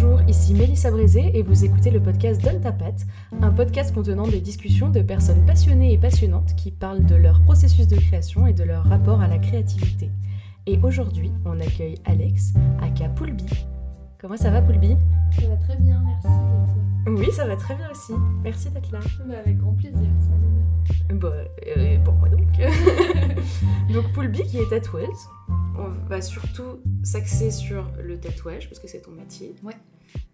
Bonjour, ici Mélissa Brézé et vous écoutez le podcast Donne ta patte, un podcast contenant des discussions de personnes passionnées et passionnantes qui parlent de leur processus de création et de leur rapport à la créativité. Et aujourd'hui, on accueille Alex, aka Poulby. Comment ça va Poulby? Ça va très bien, merci. Et toi? Oui, ça va très bien aussi. Merci d'être là. Bah, avec grand plaisir, c'est un honneur. Bon, euh, pour moi donc. donc Poulby qui est tatoueuse. On va surtout s'axer sur le tatouage parce que c'est ton métier. Ouais.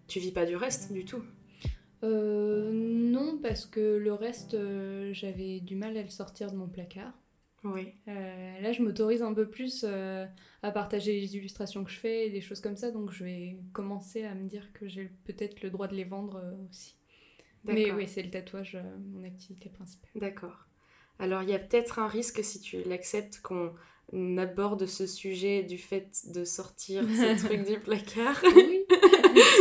Tu vis pas du reste du tout. Euh, non, parce que le reste, euh, j'avais du mal à le sortir de mon placard. Oui. Euh, là, je m'autorise un peu plus à partager les illustrations que je fais et des choses comme ça, donc je vais commencer à me dire que j'ai peut-être le droit de les vendre aussi. Mais oui, c'est le tatouage, mon activité principale. D'accord. Alors il y a peut-être un risque si tu l'acceptes qu'on aborde ce sujet du fait de sortir ce truc du placard. oui,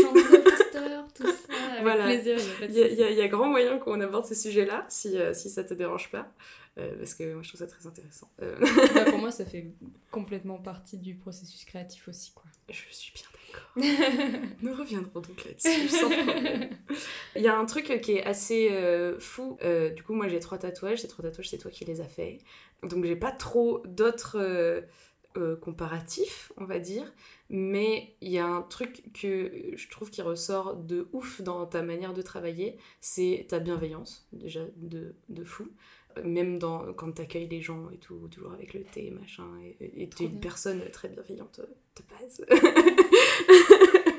sans imposteur, tout ça, avec Voilà. plaisir, il y a Il y, il y grand moyen qu'on aborde ce sujet-là, si, euh, si ça te dérange pas, euh, parce que moi je trouve ça très intéressant. Euh, Bah, pour moi, ça fait complètement partie du processus créatif aussi, quoi. je suis bien d'accord. Nous reviendrons donc là-dessus, sans problème. Il y a un truc qui est assez euh, fou. Euh, du coup, moi j'ai trois tatouages. Ces trois tatouages, c'est toi qui les as faits. Donc j'ai pas trop d'autres euh, comparatifs, on va dire. Mais il y a un truc que je trouve qui ressort de ouf dans ta manière de travailler, c'est ta bienveillance, déjà de, de fou. Euh, Même dans, quand tu accueilles les gens et tout, toujours avec le thé, machin, et- et tu Trop es une bien. personne très bienveillante euh, de base.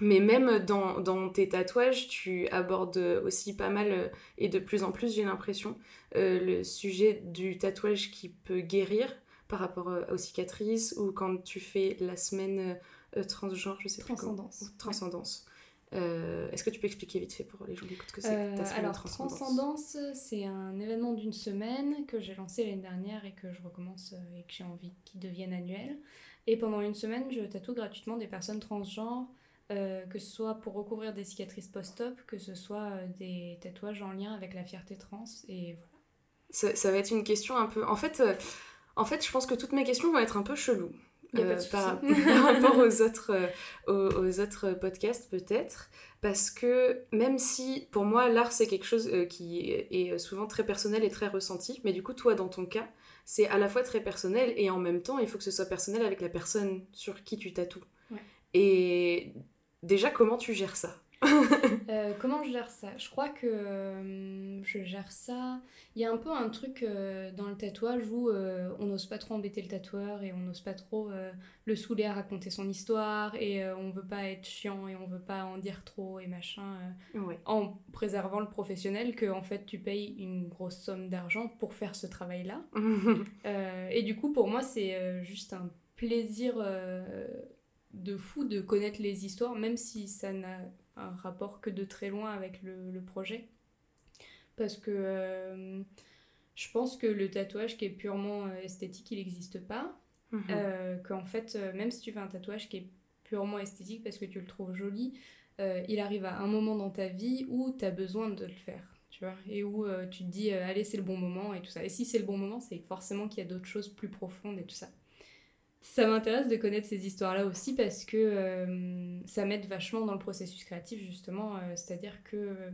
Mais même dans, dans tes tatouages, tu abordes aussi pas mal, et de plus en plus j'ai l'impression, euh, le sujet du tatouage qui peut guérir par rapport euh, aux cicatrices, ou quand tu fais la semaine euh, transgenre, je sais plus comment. Transcendance. Transcendance. Euh, Est-ce que tu peux expliquer vite fait pour les gens qui écoutent ce que c'est Euh, que ta semaine alors, transcendance Transcendance, c'est un événement d'une semaine que j'ai lancé l'année dernière et que je recommence et que j'ai envie qu'il devienne annuel. Et pendant une semaine, je tatoue gratuitement des personnes transgenres, euh, que ce soit pour recouvrir des cicatrices post-op, que ce soit des tatouages en lien avec la fierté trans. Et voilà. ça, ça va être une question un peu... En fait, en fait, je pense que toutes mes questions vont être un peu cheloues. Y a pas de Euh, par, rapport aux autres, euh, aux, aux autres podcasts peut-être parce que même si pour moi l'art c'est quelque chose euh, qui est souvent très personnel et très ressenti mais du coup toi dans ton cas c'est à la fois très personnel et en même temps il faut que ce soit personnel avec la personne sur qui tu tatoues Ouais. et déjà comment tu gères ça? Euh, comment je gère ça? Je crois que euh, je gère ça. Il y a un peu un truc euh, dans le tatouage où on n'ose pas trop embêter le tatoueur et on n'ose pas trop le saouler à raconter son histoire et on veut pas être chiant et on veut pas en dire trop et machin ouais en préservant le professionnel que en fait tu payes une grosse somme d'argent pour faire ce travail là. Euh, et du coup, pour moi, c'est juste un plaisir de fou de connaître les histoires, même si ça n'a un rapport que de très loin avec le, le projet. Parce que euh, je pense que le tatouage qui est purement euh, esthétique, il n'existe pas. Mhm. Euh, Qu'en fait, même si tu fais un tatouage qui est purement esthétique parce que tu le trouves joli, euh, il arrive à un moment dans ta vie où tu as besoin de le faire. Tu vois, et où tu te dis, allez, c'est le bon moment et tout ça. Et si c'est le bon moment, c'est forcément qu'il y a d'autres choses plus profondes et tout ça. Ça m'intéresse de connaître ces histoires-là aussi parce que euh, ça m'aide vachement dans le processus créatif, justement. euh, C'est-à-dire que euh,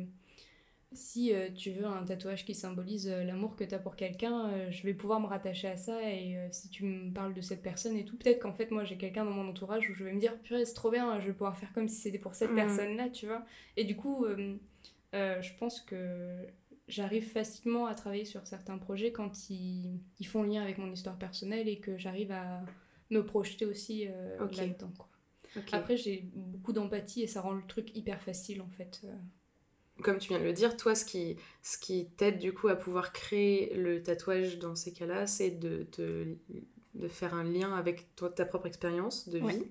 si tu veux un tatouage qui symbolise l'amour que tu as pour quelqu'un, je vais pouvoir me rattacher à ça. Et si tu me parles de cette personne et tout, peut-être qu'en fait, moi, j'ai quelqu'un dans mon entourage où je vais me dire, purée, c'est trop bien, je vais pouvoir faire comme si c'était pour cette Mhm. personne-là, tu vois. Et du coup, je pense que j'arrive facilement à travailler sur certains projets quand ils, ils font lien avec mon histoire personnelle et que j'arrive à me projeter aussi euh, Ok. là-dedans. quoi. Ok. Après, j'ai beaucoup d'empathie et ça rend le truc hyper facile en fait. euh. comme tu viens de le dire, toi, ce qui, ce qui t'aide du coup à pouvoir créer le tatouage dans ces cas-là, c'est de, de, de faire un lien avec toi, ta propre expérience de vie. Ouais.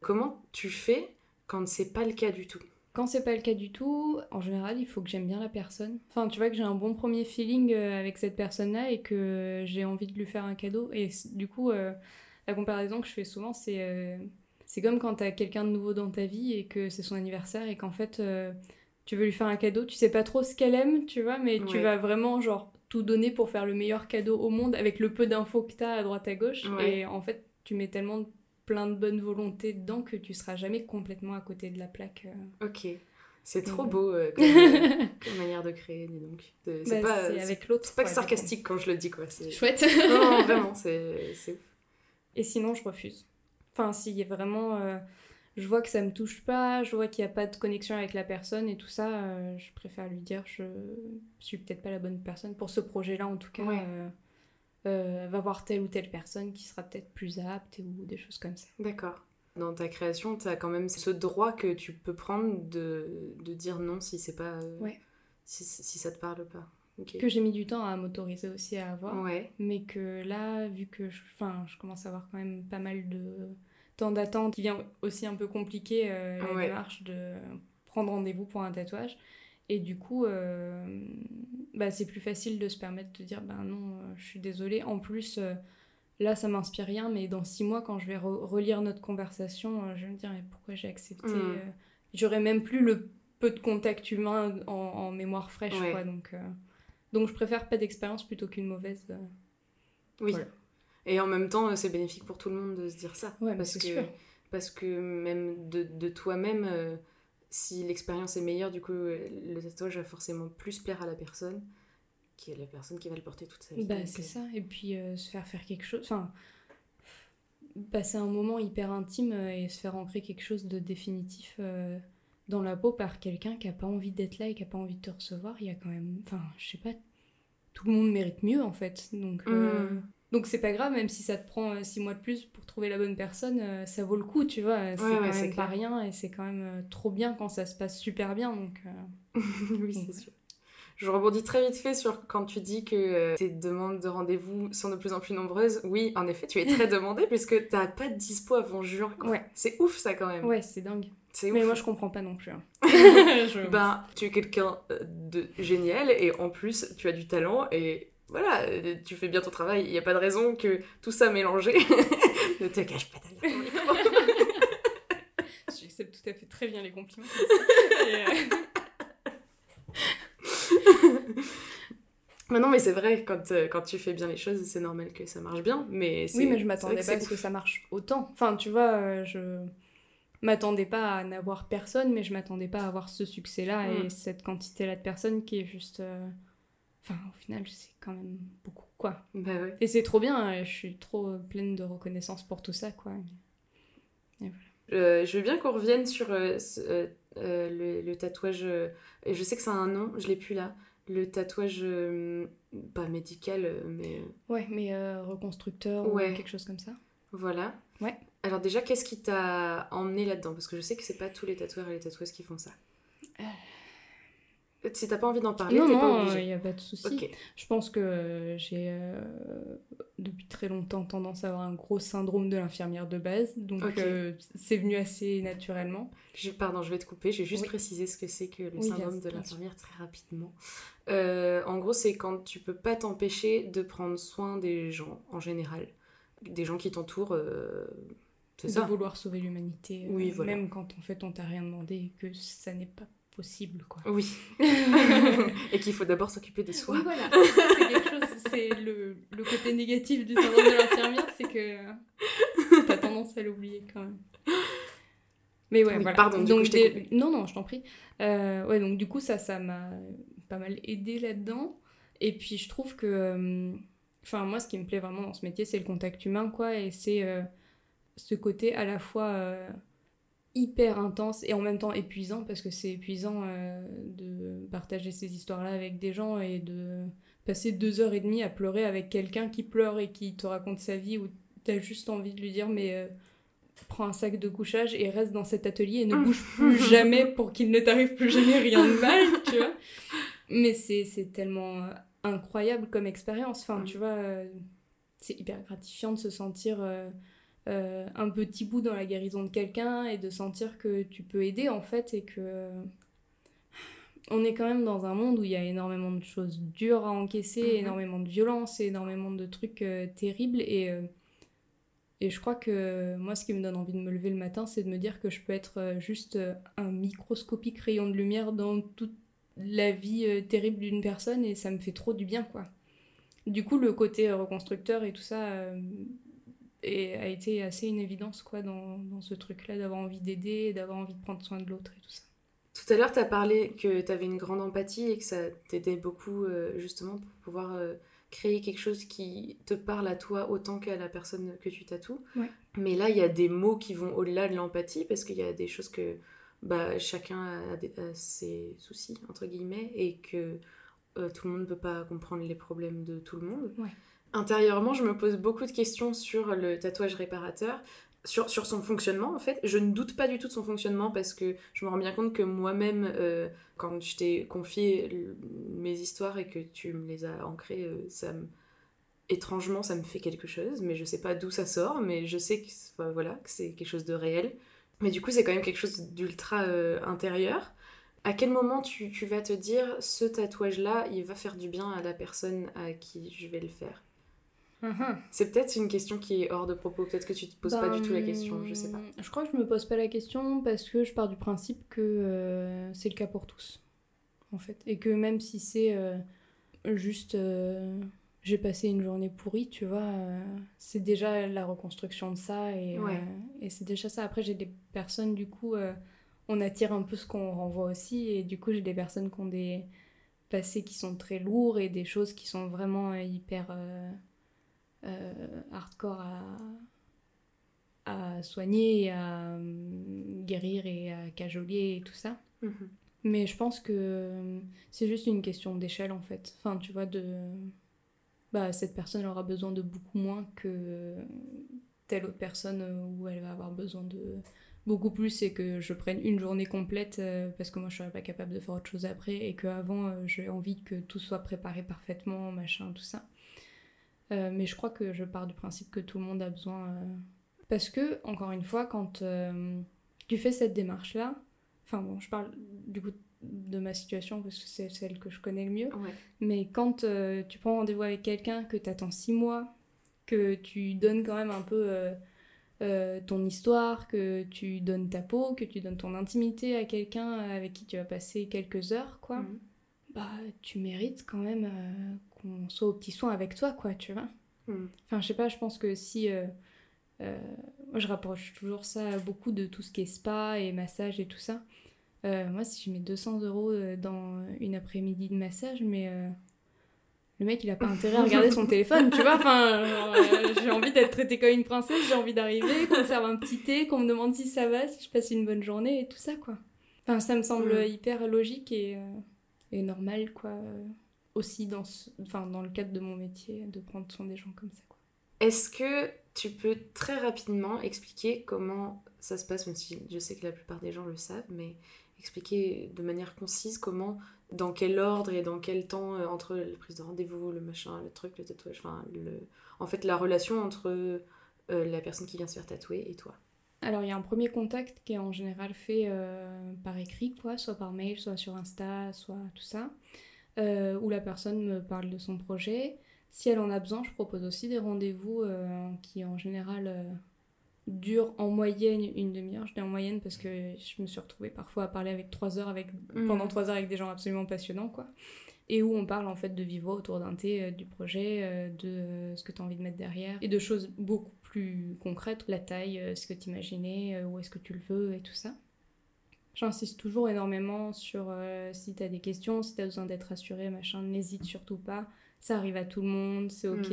Comment tu fais quand c'est pas le cas du tout? Quand c'est pas le cas du tout, en général, il faut que j'aime bien la personne. Enfin, tu vois que j'ai un bon premier feeling euh, avec cette personne-là et que j'ai envie de lui faire un cadeau. Et du coup, euh, la comparaison que je fais souvent, c'est euh, c'est comme quand t'as quelqu'un de nouveau dans ta vie et que c'est son anniversaire et qu'en fait, euh, tu veux lui faire un cadeau, tu sais pas trop ce qu'elle aime, tu vois, mais tu vas vraiment, genre, tout donner pour faire le meilleur cadeau au monde avec le peu d'infos que t'as à droite à gauche. Ouais. Et en fait, tu mets tellement plein de bonne volonté dedans que tu seras jamais complètement à côté de la plaque. euh. Ok. C'est trop beau euh, comme, euh, comme manière de créer, dis donc. C'est Bah, pas, c'est c'est- avec l'autre. c'est pas que sarcastique quand je le dis, quoi. Chouette. Non, vraiment, c'est. Et sinon, je refuse. Enfin, s'il y a vraiment. euh, je vois que ça me touche pas, je vois qu'il n'y a pas de connexion avec la personne et tout ça, euh, je préfère lui dire je suis peut-être pas la bonne personne pour ce projet-là en tout cas. Ouais. euh, va voir telle ou telle personne qui sera peut-être plus apte ou des choses comme ça. D'accord. Dans ta création, tu as quand même ce droit que tu peux prendre de, de dire non si c'est pas. Ouais. Si, si ça te parle pas. Que j'ai mis du temps à m'autoriser aussi à avoir. Ouais. mais que là, vu que je, je commence à avoir quand même pas mal de temps d'attente, qui vient aussi un peu compliquer euh, la Ouais. démarche de prendre rendez-vous pour un tatouage. Et du coup, euh, bah, c'est plus facile de se permettre de dire bah non, euh, je suis désolée. En plus, là, ça m'inspire rien, mais dans six mois, quand je vais re- relire notre conversation, je vais me dire mais pourquoi j'ai accepté Mm. euh, J'aurais même plus le peu de contact humain en, en mémoire fraîche, Ouais. quoi. Donc, donc, je préfère pas d'expérience plutôt qu'une mauvaise. euh, Oui. Voilà. Et en même temps, c'est bénéfique pour tout le monde de se dire ça. Ouais, mais parce c'est que, sûr. Parce que même de, de toi-même, euh, si l'expérience est meilleure, du coup, euh, le tatouage va forcément plus plaire à la personne, qui est la personne qui va le porter toute sa vie. Bah, c'est ça. Et puis euh, se faire faire quelque chose. Enfin, passer un moment hyper intime et se faire ancrer quelque chose de définitif dans la peau par quelqu'un qui a pas envie d'être là et qui a pas envie de te recevoir, il y a quand même. Enfin, je sais pas. Tout le monde mérite mieux en fait. Donc. euh, Mm. Donc c'est pas grave, même si ça te prend euh, six mois de plus pour trouver la bonne personne, euh, ça vaut le coup, tu vois. C'est Ouais, quand même pas clair. rien et c'est quand même euh, trop bien quand ça se passe super bien. Donc euh, oui, c'est sûr. Je rebondis très vite fait sur quand tu dis que euh, tes demandes de rendez-vous sont de plus en plus nombreuses. Oui, en effet, tu es très demandée puisque t'as pas de dispo avant juin. Ouais. C'est ouf ça quand même. ouais, c'est dingue. C'est Mais ouf. moi je comprends pas non plus. hein. Je- Ben, tu es quelqu'un euh, de génial et en plus tu as du talent et voilà, euh, tu fais bien ton travail. Il n'y a pas de raison que tout ça mélangé ne te cache pas micro. J'accepte tout à fait très bien les compliments. Euh, Mais non, mais c'est vrai, quand, euh, quand tu fais bien les choses, c'est normal que ça marche bien. Mais c'est- oui, mais je m'attendais pas à ce que ça marche autant. Enfin, tu vois, je m'attendais pas à n'avoir personne, mais je m'attendais pas à avoir ce succès-là Mm. et cette quantité-là de personnes qui est juste. euh, Enfin, au final, c'est quand même beaucoup, quoi. Bah ouais. Et c'est trop bien, et je suis trop euh, pleine de reconnaissance pour tout ça, quoi. Euh, je veux bien qu'on revienne sur euh, ce- euh, euh, le, le tatouage. euh, je sais que ça a un nom, je l'ai plus là. Le tatouage, euh, pas médical, euh, mais euh, Ouais, mais euh, reconstructeur Ouais. ou quelque chose comme ça. voilà. Ouais. Alors déjà, qu'est-ce qui t'a emmené là-dedans? Parce que je sais que c'est pas tous les tatoueurs et les tatoueuses qui font ça. Si t'as pas envie d'en parler, non, t'es pas non, il n'y a pas de souci. Je pense que euh, j'ai euh, depuis très longtemps tendance à avoir un gros syndrome de l'infirmière de base, donc euh, c'est venu assez naturellement. Je- pardon, je vais te couper. Je vais juste Oui. préciser ce que c'est que le Oui, syndrome de l'infirmière très rapidement. Euh, en gros, c'est quand tu peux pas t'empêcher de prendre soin des gens en général, des gens qui t'entourent. euh, c'est De ça. vouloir sauver l'humanité, euh, Oui, voilà. même quand en fait on t'a rien demandé et que ça n'est pas possible, quoi. Oui. Et qu'il faut d'abord s'occuper de soi. Oui, voilà, c'est quelque chose, c'est le, le côté négatif du syndrome de l'infirmière, c'est que t'as tendance à l'oublier quand même. Mais ouais, Oui, voilà. pardon, du donc, coup, je des-. Non, non, je t'en prie. Euh, ouais, donc du coup, ça, ça m'a pas mal aidé là-dedans. Et puis, je trouve que... Enfin, moi, ce qui me plaît vraiment dans ce métier, c'est le contact humain, quoi. Et c'est euh, ce côté à la fois euh, hyper intense et en même temps épuisant, parce que c'est épuisant euh, de partager ces histoires-là avec des gens et de passer deux heures et demie à pleurer avec quelqu'un qui pleure et qui te raconte sa vie où t'as juste envie de lui dire mais prends un sac de couchage et reste dans cet atelier et ne bouge plus jamais pour qu'il ne t'arrive plus jamais rien de mal, tu vois. Mais c'est tellement incroyable comme expérience, enfin Mm. tu vois, euh, c'est hyper gratifiant de se sentir euh, euh, un petit bout dans la guérison de quelqu'un et de sentir que tu peux aider en fait et que on est quand même dans un monde où il y a énormément de choses dures à encaisser, Mhm. énormément de violence, énormément de trucs euh, terribles et euh, et je crois que moi, ce qui me donne envie de me lever le matin, c'est de me dire que je peux être juste un microscopique rayon de lumière dans toute la vie euh, terrible d'une personne et ça me fait trop du bien, quoi. Du coup, le côté euh, reconstructeur et tout ça euh, et a été assez une évidence quoi dans, dans ce truc-là d'avoir envie d'aider, d'avoir envie de prendre soin de l'autre et tout ça. Tout à l'heure, tu as parlé que tu avais une grande empathie et que ça t'aidait beaucoup justement pour pouvoir créer quelque chose qui te parle à toi autant qu'à la personne que tu tatoues. Ouais. Mais là, il y a des mots qui vont au-delà de l'empathie parce qu'il y a des choses que bah, chacun a, des- a ses soucis, entre guillemets, et que euh, tout le monde ne peut pas comprendre les problèmes de tout le monde. Ouais. Intérieurement, je me pose beaucoup de questions sur le tatouage réparateur, sur, sur son fonctionnement en fait. Je ne doute pas du tout de son fonctionnement parce que je me rends bien compte que moi-même, euh, quand je t'ai confié mes histoires et que tu me les as ancrées, euh, ça me... étrangement ça me fait quelque chose, mais je sais pas d'où ça sort, mais je sais que, enfin, voilà, que c'est quelque chose de réel. Mais du coup, c'est quand même quelque chose d'ultra euh, intérieur. À quel moment tu, tu vas te dire ce tatouage-là, il va faire du bien à la personne à qui je vais le faire? C'est peut-être une question qui est hors de propos, peut-être que tu te poses pas du tout la question, je sais pas. Ben, Je crois que je me pose pas la question parce que je pars du principe que euh, c'est le cas pour tous, en fait. Et que même si c'est euh, juste j'ai passé une journée pourrie, tu vois, euh, c'est déjà la reconstruction de ça et, Ouais. euh, et c'est déjà ça. Après, j'ai des personnes, du coup, euh, on attire un peu ce qu'on renvoie aussi et du coup, j'ai des personnes qui ont des passés qui sont très lourds et des choses qui sont vraiment hyper euh, euh, hardcore à, à soigner, et à hum, guérir et à cajoler et tout ça. Mhm. Mais je pense que c'est juste une question d'échelle en fait. Enfin, tu vois, de. Bah, cette personne aura besoin de beaucoup moins que telle autre personne euh, où elle va avoir besoin de beaucoup plus et que je prenne une journée complète euh, parce que moi je serais pas capable de faire autre chose après et qu'avant euh, j'ai envie que tout soit préparé parfaitement, machin, tout ça. Mais je crois que je pars du principe que tout le monde a besoin. Parce que, encore une fois, quand tu fais cette démarche-là, enfin bon, je parle du coup de ma situation parce que c'est celle que je connais le mieux, Ouais. mais quand euh, tu prends rendez-vous avec quelqu'un, que tu attends six mois, que tu donnes quand même un peu euh, euh, ton histoire, que tu donnes ta peau, que tu donnes ton intimité à quelqu'un avec qui tu vas passer quelques heures, quoi, Mhm. bah tu mérites quand même qu'on soit aux petits soins avec toi, quoi, tu vois. Mhm. Enfin, je sais pas, je pense que si. moi, je rapproche toujours ça beaucoup de tout ce qui est spa et massage et tout ça. Euh, moi, si je mets 200 euros euh, dans une après-midi de massage, mais euh, le mec, il a pas intérêt à regarder son téléphone, tu vois. Enfin, euh, j'ai envie d'être traitée comme une princesse, j'ai envie d'arriver, qu'on me serve un petit thé, qu'on me demande si ça va, si je passe une bonne journée et tout ça, quoi. Enfin, ça me semble Mm. hyper logique et, et normal, quoi. aussi dans, ce- enfin, dans le cadre de mon métier, de prendre soin des gens comme ça, quoi. Est-ce que tu peux très rapidement expliquer comment ça se passe, même si je sais que la plupart des gens le savent, mais expliquer de manière concise comment, dans quel ordre et dans quel temps, euh, entre la prise de rendez-vous, le machin, le truc, le tatouage, enfin, le... en fait, la relation entre euh, la personne qui vient se faire tatouer et toi. Alors, il y a un premier contact qui est en général fait euh, par écrit, quoi, soit par mail, soit sur Insta, soit tout ça, où la personne me parle de son projet. Si elle en a besoin, je propose aussi des rendez-vous qui, en général, durent en moyenne une demi-heure. Je dis en moyenne parce que je me suis retrouvée parfois à parler avec trois heures avec, Mhm. pendant trois heures avec des gens absolument passionnants, quoi. Et où on parle en fait de vivo autour d'un thé, euh, du projet, euh, de euh, ce que tu as envie de mettre derrière, et de choses beaucoup plus concrètes, la taille, ce que tu imaginais, où est-ce que tu le veux, et tout ça. J'insiste toujours énormément sur si tu as des questions, si tu as besoin d'être rassuré, machin, n'hésite surtout pas. Ça arrive à tout le monde, c'est ok.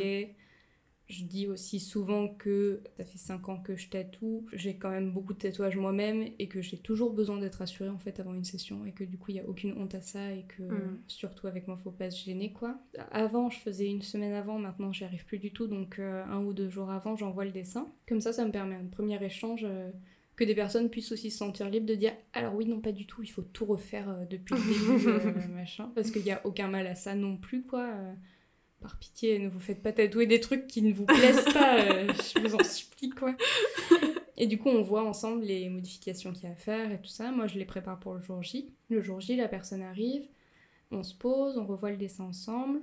Je dis aussi souvent que ça fait 5 ans que je tatoue, j'ai quand même beaucoup de tatouages moi-même et que j'ai toujours besoin d'être rassurée en fait avant une session et que du coup il n'y a aucune honte à ça et que Mm. surtout avec moi faut pas se gêner quoi. Avant je faisais une semaine avant, maintenant j'y arrive plus du tout donc euh, un ou deux jours avant j'envoie le dessin. Comme ça ça me permet un premier échange euh, que des personnes puissent aussi se sentir libres de dire alors oui non pas du tout il faut tout refaire euh, depuis le début euh, machin parce qu'il n'y a aucun mal à ça non plus quoi. Par pitié, ne vous faites pas tatouer des trucs qui ne vous plaisent pas, euh, je vous en supplie, quoi. Et du coup, on voit ensemble les modifications qu'il y a à faire et tout ça. Moi, je les prépare pour le jour J. Le jour J, la personne arrive, on se pose, on revoit le dessin ensemble.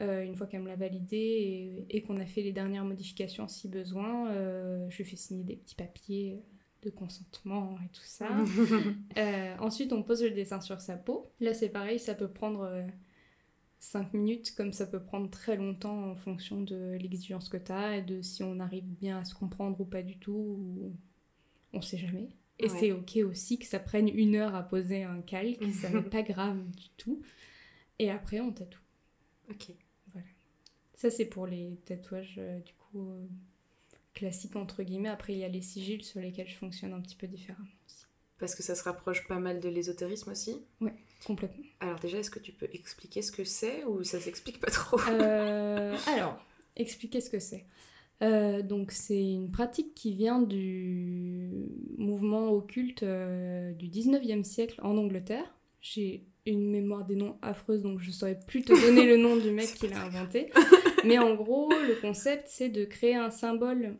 Euh, une fois qu'elle me l'a validé et, et qu'on a fait les dernières modifications si besoin, euh, je lui fais signer des petits papiers de consentement et tout ça. Euh, ensuite, on pose le dessin sur sa peau. Là, c'est pareil, ça peut prendre 5 minutes, comme ça peut prendre très longtemps en fonction de l'exigence que tu as et de si on arrive bien à se comprendre ou pas du tout, ou on sait jamais. Et Ouais. c'est ok aussi que ça prenne une heure à poser un calque, ça n'est pas grave du tout. Et après, on tatoue. Ok. Ça, c'est pour les tatouages, euh, du coup, euh, classiques, entre guillemets. Après, il y a les sigils sur lesquels je fonctionne un petit peu différemment aussi. Parce que ça se rapproche pas mal de l'ésotérisme aussi. Complètement. Alors déjà, est-ce que tu peux expliquer ce que c'est ou ça s'explique pas trop Euh, alors, expliquer ce que c'est. Euh, donc, c'est une pratique qui vient du mouvement occulte euh, du 19e siècle en Angleterre. J'ai une mémoire des noms affreuse, donc je saurais plus te donner le nom du mec qui l'a inventé. Mais en gros, le concept, c'est de créer un symbole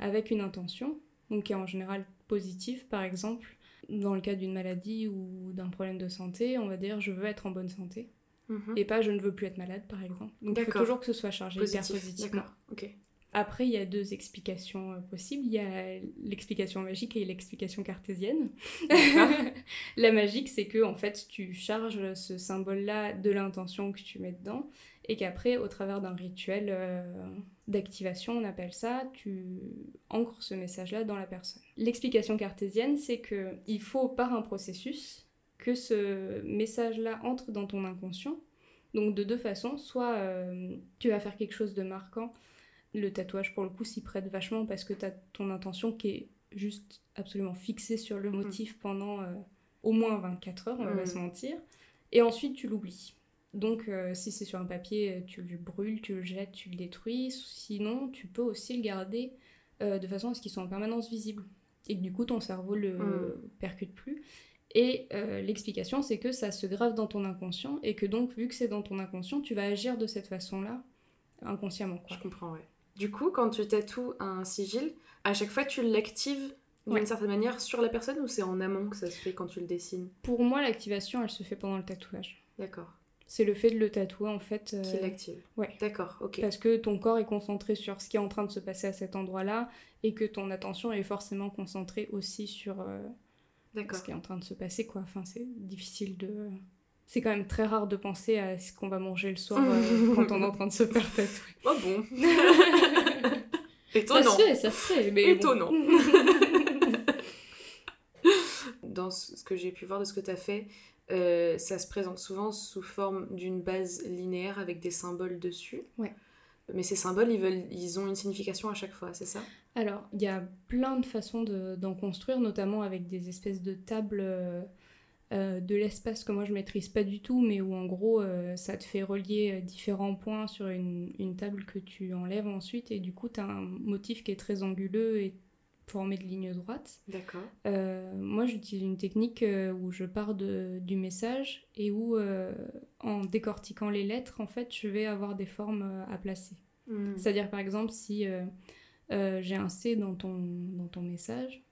avec une intention, donc qui est en général positif, par exemple. Dans le cas d'une maladie ou d'un problème de santé, on va dire je veux être en bonne santé. Mhm. Et pas je ne veux plus être malade, par exemple. Donc il faut toujours que ce soit chargé hyper Positif. positivement. D'accord. Ok. Après, il y a deux explications euh, possibles. Il y a l'explication magique et l'explication cartésienne. La magique, c'est que en fait, tu charges ce symbole-là de l'intention que tu mets dedans, et qu'après, au travers d'un rituel euh, d'activation, on appelle ça, tu ancres ce message-là dans la personne. L'explication cartésienne, c'est que il faut par un processus que ce message-là entre dans ton inconscient. Donc de deux façons, soit euh, tu vas faire quelque chose de marquant, le tatouage pour le coup s'y prête vachement parce que tu as ton intention qui est juste absolument fixée sur le motif pendant euh, au moins 24 heures, on va Mm. pas se mentir, et ensuite tu l'oublies. Donc euh, si c'est sur un papier, euh, tu le brûles, tu le jettes, tu le détruis, sinon tu peux aussi le garder euh, de façon à ce qu'il soit en permanence visible et que du coup ton cerveau le Mm. percute plus. Et euh, l'explication, c'est que ça se grave dans ton inconscient et que donc, vu que c'est dans ton inconscient, tu vas agir de cette façon-là, inconsciemment. Quoi. Je comprends, ouais. Du coup, quand tu tatoues un sigil, à chaque fois tu l'actives d'une Ouais. certaine manière sur la personne ou c'est en amont que ça se fait quand tu le dessines? Pour moi, l'activation, elle se fait pendant le tatouage. D'accord. C'est le fait de le tatouer, en fait. euh, Qui l'active ouais. D'accord, ok. parce que ton corps est concentré sur ce qui est en train de se passer à cet endroit-là et que ton attention est forcément concentrée aussi sur euh, ce qui est en train de se passer, quoi. Enfin, c'est difficile de... C'est quand même très rare de penser à ce qu'on va manger le soir euh, quand on est en train de se faire tatouer. Oh bon. Ça Étonnant. se fait, ça se fait, mais bon. Étonnant. Dans ce ce que j'ai pu voir de ce que tu as fait, euh, ça se présente souvent sous forme d'une base linéaire avec des symboles dessus. Ouais. Mais ces symboles, ils, veulent, ils ont une signification à chaque fois, c'est ça? Alors, il y a plein de façons de- d'en construire, notamment avec des espèces de tables euh, euh, de l'espace que moi je maîtrise pas du tout, mais où en gros euh, ça te fait relier différents points sur une, une table que tu enlèves ensuite, et du coup tu as un motif qui est très anguleux et formé de lignes droites. D'accord. Euh, moi j'utilise une technique euh, où je pars de, du message et où euh, en décortiquant les lettres, en fait, je vais avoir des formes à placer. Hmm. C'est-à-dire, par exemple, si euh, j'ai un C dans ton, dans ton message,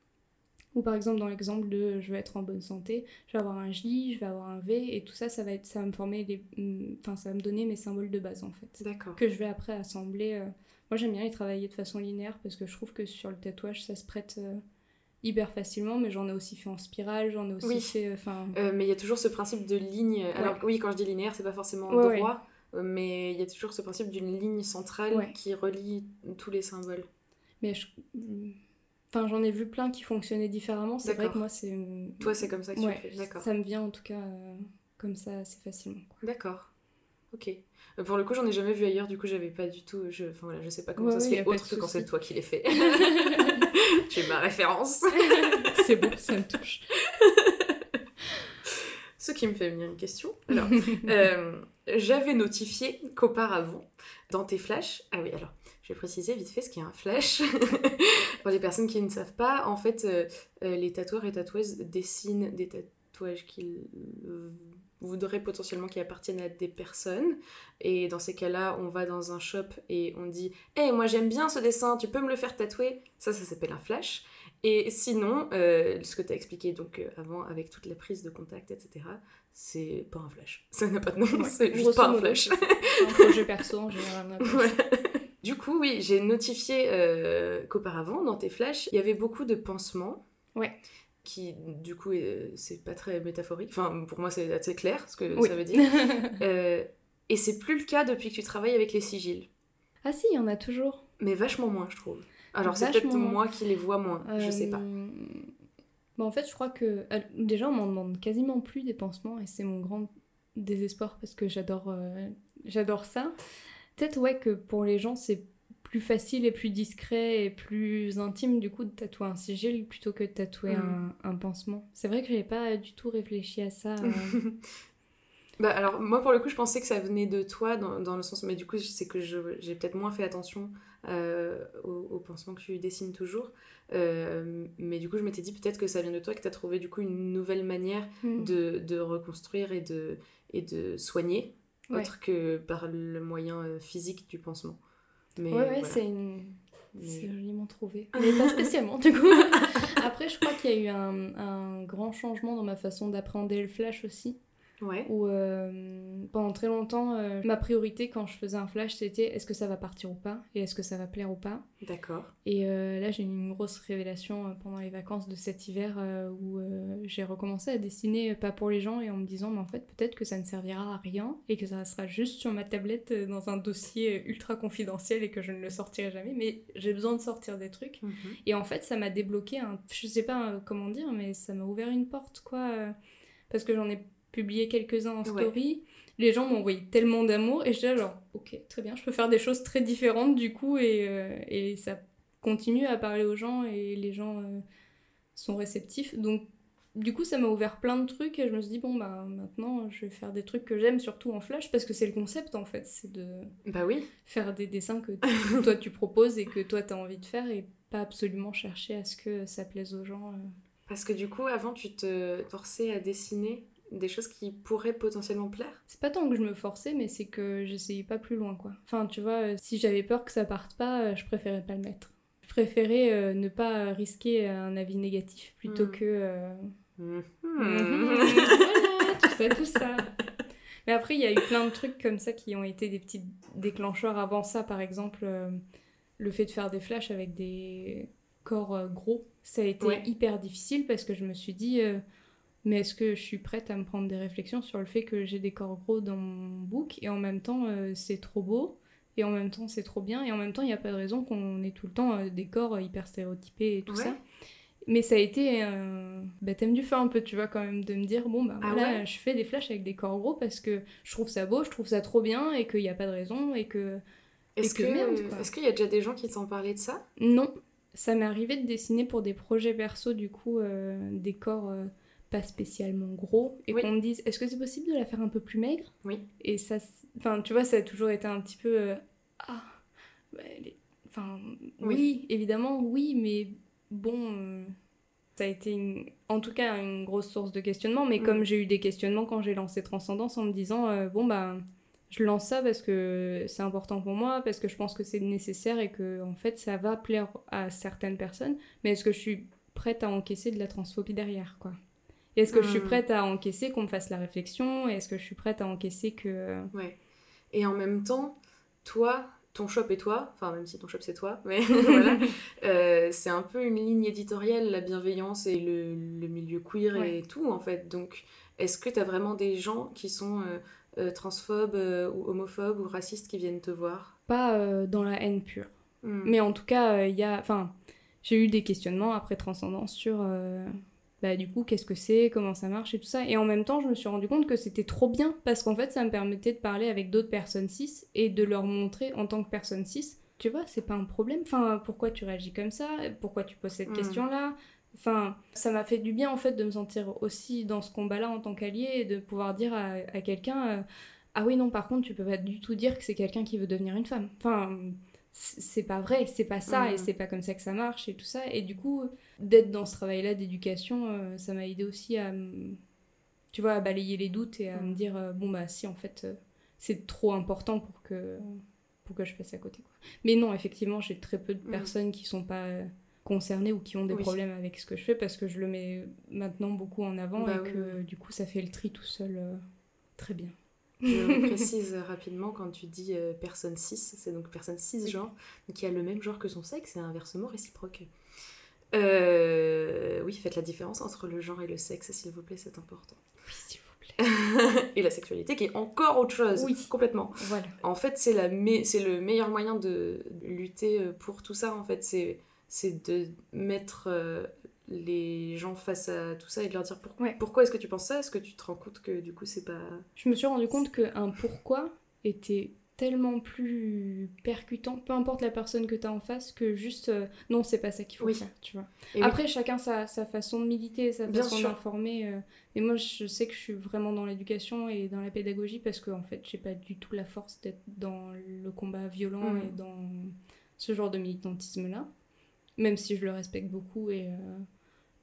ou par exemple dans l'exemple de je veux être en bonne santé, je vais avoir un J, je vais avoir un V, et tout ça, ça va, être, ça va me former les, mm, enfin, ça va me donner mes symboles de base en fait, D'accord. que je vais après assembler. Moi, j'aime bien les travailler de façon linéaire parce que je trouve que sur le tatouage, ça se prête euh, hyper facilement, mais j'en ai aussi fait en spirale, j'en ai aussi Oui. fait, euh, enfin, Euh, mais il y a toujours ce principe de ligne. Alors oui, quand je dis linéaire, c'est pas forcément Ouais, droit, euh, mais il y a toujours ce principe d'une ligne centrale qui relie tous les symboles. mais je- Enfin, j'en ai vu plein qui fonctionnaient différemment. C'est vrai que moi, c'est. Toi, c'est comme ça que tu le fais. D'accord. Ça me vient en tout cas euh, comme ça assez facilement. D'accord. Ok. Euh, Pour le coup, j'en ai jamais vu ailleurs, du coup, j'avais pas du tout. Je... Enfin voilà, je sais pas comment Ouais, ça se fait autre que quand c'est toi qui l'ai fait. tu es ma référence. c'est bon, ça me touche. Ce qui me fait venir une question. Alors, euh, j'avais notifié qu'auparavant, dans tes flashs, ah oui, alors, je vais préciser vite fait ce qu'est un flash. Pour les personnes qui ne savent pas, en fait, euh, les tatoueurs et tatoueuses dessinent des tatouages qu'ils euh, voudraient potentiellement qui appartiennent à des personnes. Et dans ces cas-là, on va dans un shop et on dit Hé, moi j'aime bien ce dessin, tu peux me le faire tatouer? Ça, ça s'appelle un flash. Et sinon, euh, ce que tu as expliqué donc euh, avant avec toute la prise de contact, etc., c'est pas un flash. Ça n'a pas de nom, Ouais, c'est juste pas un flash. un projet perso en général. Du coup, oui, j'ai notifié euh, qu'auparavant, dans tes flashs, il y avait beaucoup de pansements. Ouais. Qui, du coup, c'est pas très métaphorique. Enfin, pour moi, c'est assez clair ce que Oui. ça veut dire. Euh, Et c'est plus le cas depuis que tu travailles avec les sigils. Ah si, il y en a toujours. Mais vachement moins, je trouve. Alors c'est peut-être moi qui les vois moins, je sais pas. Bah, en fait, je crois que. Déjà, on m'en demande quasiment plus des pansements et c'est mon grand désespoir parce que j'adore euh, j'adore ça. Peut-être, ouais, que pour les gens, c'est plus facile et plus discret et plus intime du coup de tatouer un sigil plutôt que de tatouer Mm. un, un pansement. C'est vrai que j'avais pas du tout réfléchi à ça. euh. Bah alors moi pour le coup je pensais que ça venait de toi dans, dans le sens mais du coup c'est que je- j'ai peut-être moins fait attention euh, aux pansements que tu dessines toujours Euh, mais du coup je m'étais dit peut-être que ça vient de toi que tu as trouvé du coup une nouvelle manière Mm. de, de reconstruire et de, et de soigner Ouais. autre que par le moyen physique du pansement. Mais Ouais, ouais, voilà. c'est une... Mais- C'est joliment trouvé. Mais pas spécialement, du coup. Après, je crois qu'il y a eu un, un grand changement dans ma façon d'appréhender le flash aussi. Ouais. Où euh, pendant très longtemps, euh, ma priorité quand je faisais un flash, c'était est-ce que ça va partir ou pas Et est-ce que ça va plaire ou pas D'accord. Et euh, là, j'ai eu une grosse révélation pendant les vacances de cet hiver où j'ai recommencé à dessiner pas pour les gens et en me disant, mais en fait, peut-être que ça ne servira à rien et que ça sera juste sur ma tablette dans un dossier ultra confidentiel et que je ne le sortirai jamais. Mais j'ai besoin de sortir des trucs. Mhm. Et en fait, ça m'a débloqué, un... je sais pas comment dire, mais ça m'a ouvert une porte, quoi. Parce que j'en ai publié quelques-uns en Ouais. story. Les gens m'ont envoyé tellement d'amour et j'étais genre, ok, très bien, je peux faire des choses très différentes du coup et, euh, et ça continue à parler aux gens et les gens euh, sont réceptifs. Donc, du coup, ça m'a ouvert plein de trucs et je me suis dit, bon, bah maintenant, je vais faire des trucs que j'aime, surtout en flash, parce que c'est le concept en fait, c'est de Bah oui. faire des dessins que toi tu proposes et que toi t'as envie de faire et pas absolument chercher à ce que ça plaise aux gens. euh. Parce que du coup avant tu te forçais à dessiner des choses qui pourraient potentiellement plaire. C'est pas tant que je me forçais, mais c'est que j'essayais pas plus loin quoi. Enfin, tu vois, euh, si j'avais peur que ça parte pas, euh, je préférais pas le mettre. Je préférais euh, ne pas risquer un avis négatif plutôt Mm. que. euh, voilà, tout ça, tout ça. Mais après, il y a eu plein de trucs comme ça qui ont été des petits déclencheurs avant ça. Par exemple, euh, le fait de faire des flashs avec des corps gros, ça a été Ouais. hyper difficile parce que je me suis dit, euh, mais est-ce que je suis prête à me prendre des réflexions sur le fait que j'ai des corps gros dans mon book et en même temps, euh, c'est trop beau et en même temps, c'est trop bien et en même temps, il n'y a pas de raison qu'on ait tout le temps euh, des corps hyper stéréotypés et tout Ouais. ça. Mais ça a été un baptême du feu un peu, tu vois, quand même, de me dire, bon, bah Ah voilà, ouais? je fais des flashs avec des corps gros parce que je trouve ça beau, je trouve ça trop bien et qu'il n'y a pas de raison et que... Est-ce que que merde, quoi. est-ce qu'il y a déjà des gens qui t'ont parlé de ça? Non, ça m'est arrivé de dessiner pour des projets perso, du coup, euh, des corps euh, pas spécialement gros et Oui. qu'on me dise, est-ce que c'est possible de la faire un peu plus maigre? Oui. Et ça, enfin, tu vois, ça a toujours été un petit peu... euh, ah, bah, les- enfin, Oui. oui. évidemment, oui, mais bon... euh, ça a été une- en tout cas une grosse source de questionnement, mais Mm. comme j'ai eu des questionnements quand j'ai lancé Transcendance en me disant euh, bon bah je lance ça parce que c'est important pour moi, parce que je pense que c'est nécessaire et que en fait ça va plaire à certaines personnes, mais est-ce que je suis prête à encaisser de la transphobie derrière quoi? Et Est-ce que je suis Mm. prête à encaisser qu'on me fasse la réflexion Est-ce que je suis prête à encaisser que Ouais. Et en même temps, toi, ton shop et toi, enfin même si ton shop c'est toi, mais voilà, euh, c'est un peu une ligne éditoriale, la bienveillance et le, le milieu queer Ouais. et tout en fait. Donc est-ce que t'as vraiment des gens qui sont euh, euh, transphobes euh, ou homophobes ou racistes qui viennent te voir? Pas euh, dans la haine pure Hmm. Mais en tout cas, il y a. Enfin, j'ai eu des questionnements après Transcendance sur. Bah, du coup, qu'est-ce que c'est, comment ça marche et tout ça. Et en même temps, je me suis rendu compte que c'était trop bien parce qu'en fait, ça me permettait de parler avec d'autres personnes cis et de leur montrer en tant que personne cis, tu vois, c'est pas un problème. Enfin, pourquoi tu réagis comme ça? Pourquoi tu poses cette Mm. question-là? Enfin, ça m'a fait du bien en fait de me sentir aussi dans ce combat-là en tant qu'allié et de pouvoir dire à, à quelqu'un euh, Ah oui, non, par contre, tu peux pas du tout dire que c'est quelqu'un qui veut devenir une femme. Enfin, c'est pas vrai, c'est pas ça et c'est pas comme ça que ça marche et tout ça. Et du coup, d'être dans ce travail-là d'éducation, euh, ça m'a aidé aussi à, tu vois, à balayer les doutes et à Mhm. me dire euh, Bon, bah si, en fait, euh, c'est trop important pour que, pour que je passe à côté. Quoi. Mais non, effectivement, j'ai très peu de personnes qui sont pas. concernées ou qui ont des Oui. problèmes avec ce que je fais parce que je le mets maintenant beaucoup en avant Bah et oui, que du coup ça fait le tri tout seul très bien. Je précise rapidement quand tu dis euh, personne cis, c'est donc personne cisgenre, qui a le même genre que son sexe et inversement réciproque. Euh, oui, faites la différence entre le genre et le sexe, s'il vous plaît, c'est important. Oui, s'il vous plaît. et la sexualité qui est encore autre chose. Oui. Complètement. Voilà. En fait, c'est la me- c'est le meilleur moyen de lutter euh, pour tout ça. En fait, c'est c'est de mettre les gens face à tout ça et de leur dire pour- Ouais. pourquoi est-ce que tu penses ça? Est-ce que tu te rends compte que du coup c'est pas Je me suis rendu compte qu'un pourquoi était tellement plus percutant, peu importe la personne que tu as en face, que juste euh, non, c'est pas ça qu'il faut Oui. faire, tu vois. Et oui. Après, chacun sa, sa façon de militer, sa Bien façon d'informer. euh, mais moi, je sais que je suis vraiment dans l'éducation et dans la pédagogie parce que, en fait, j'ai pas du tout la force d'être dans le combat violent Mhm. et dans ce genre de militantisme-là. Même si je le respecte beaucoup et, euh,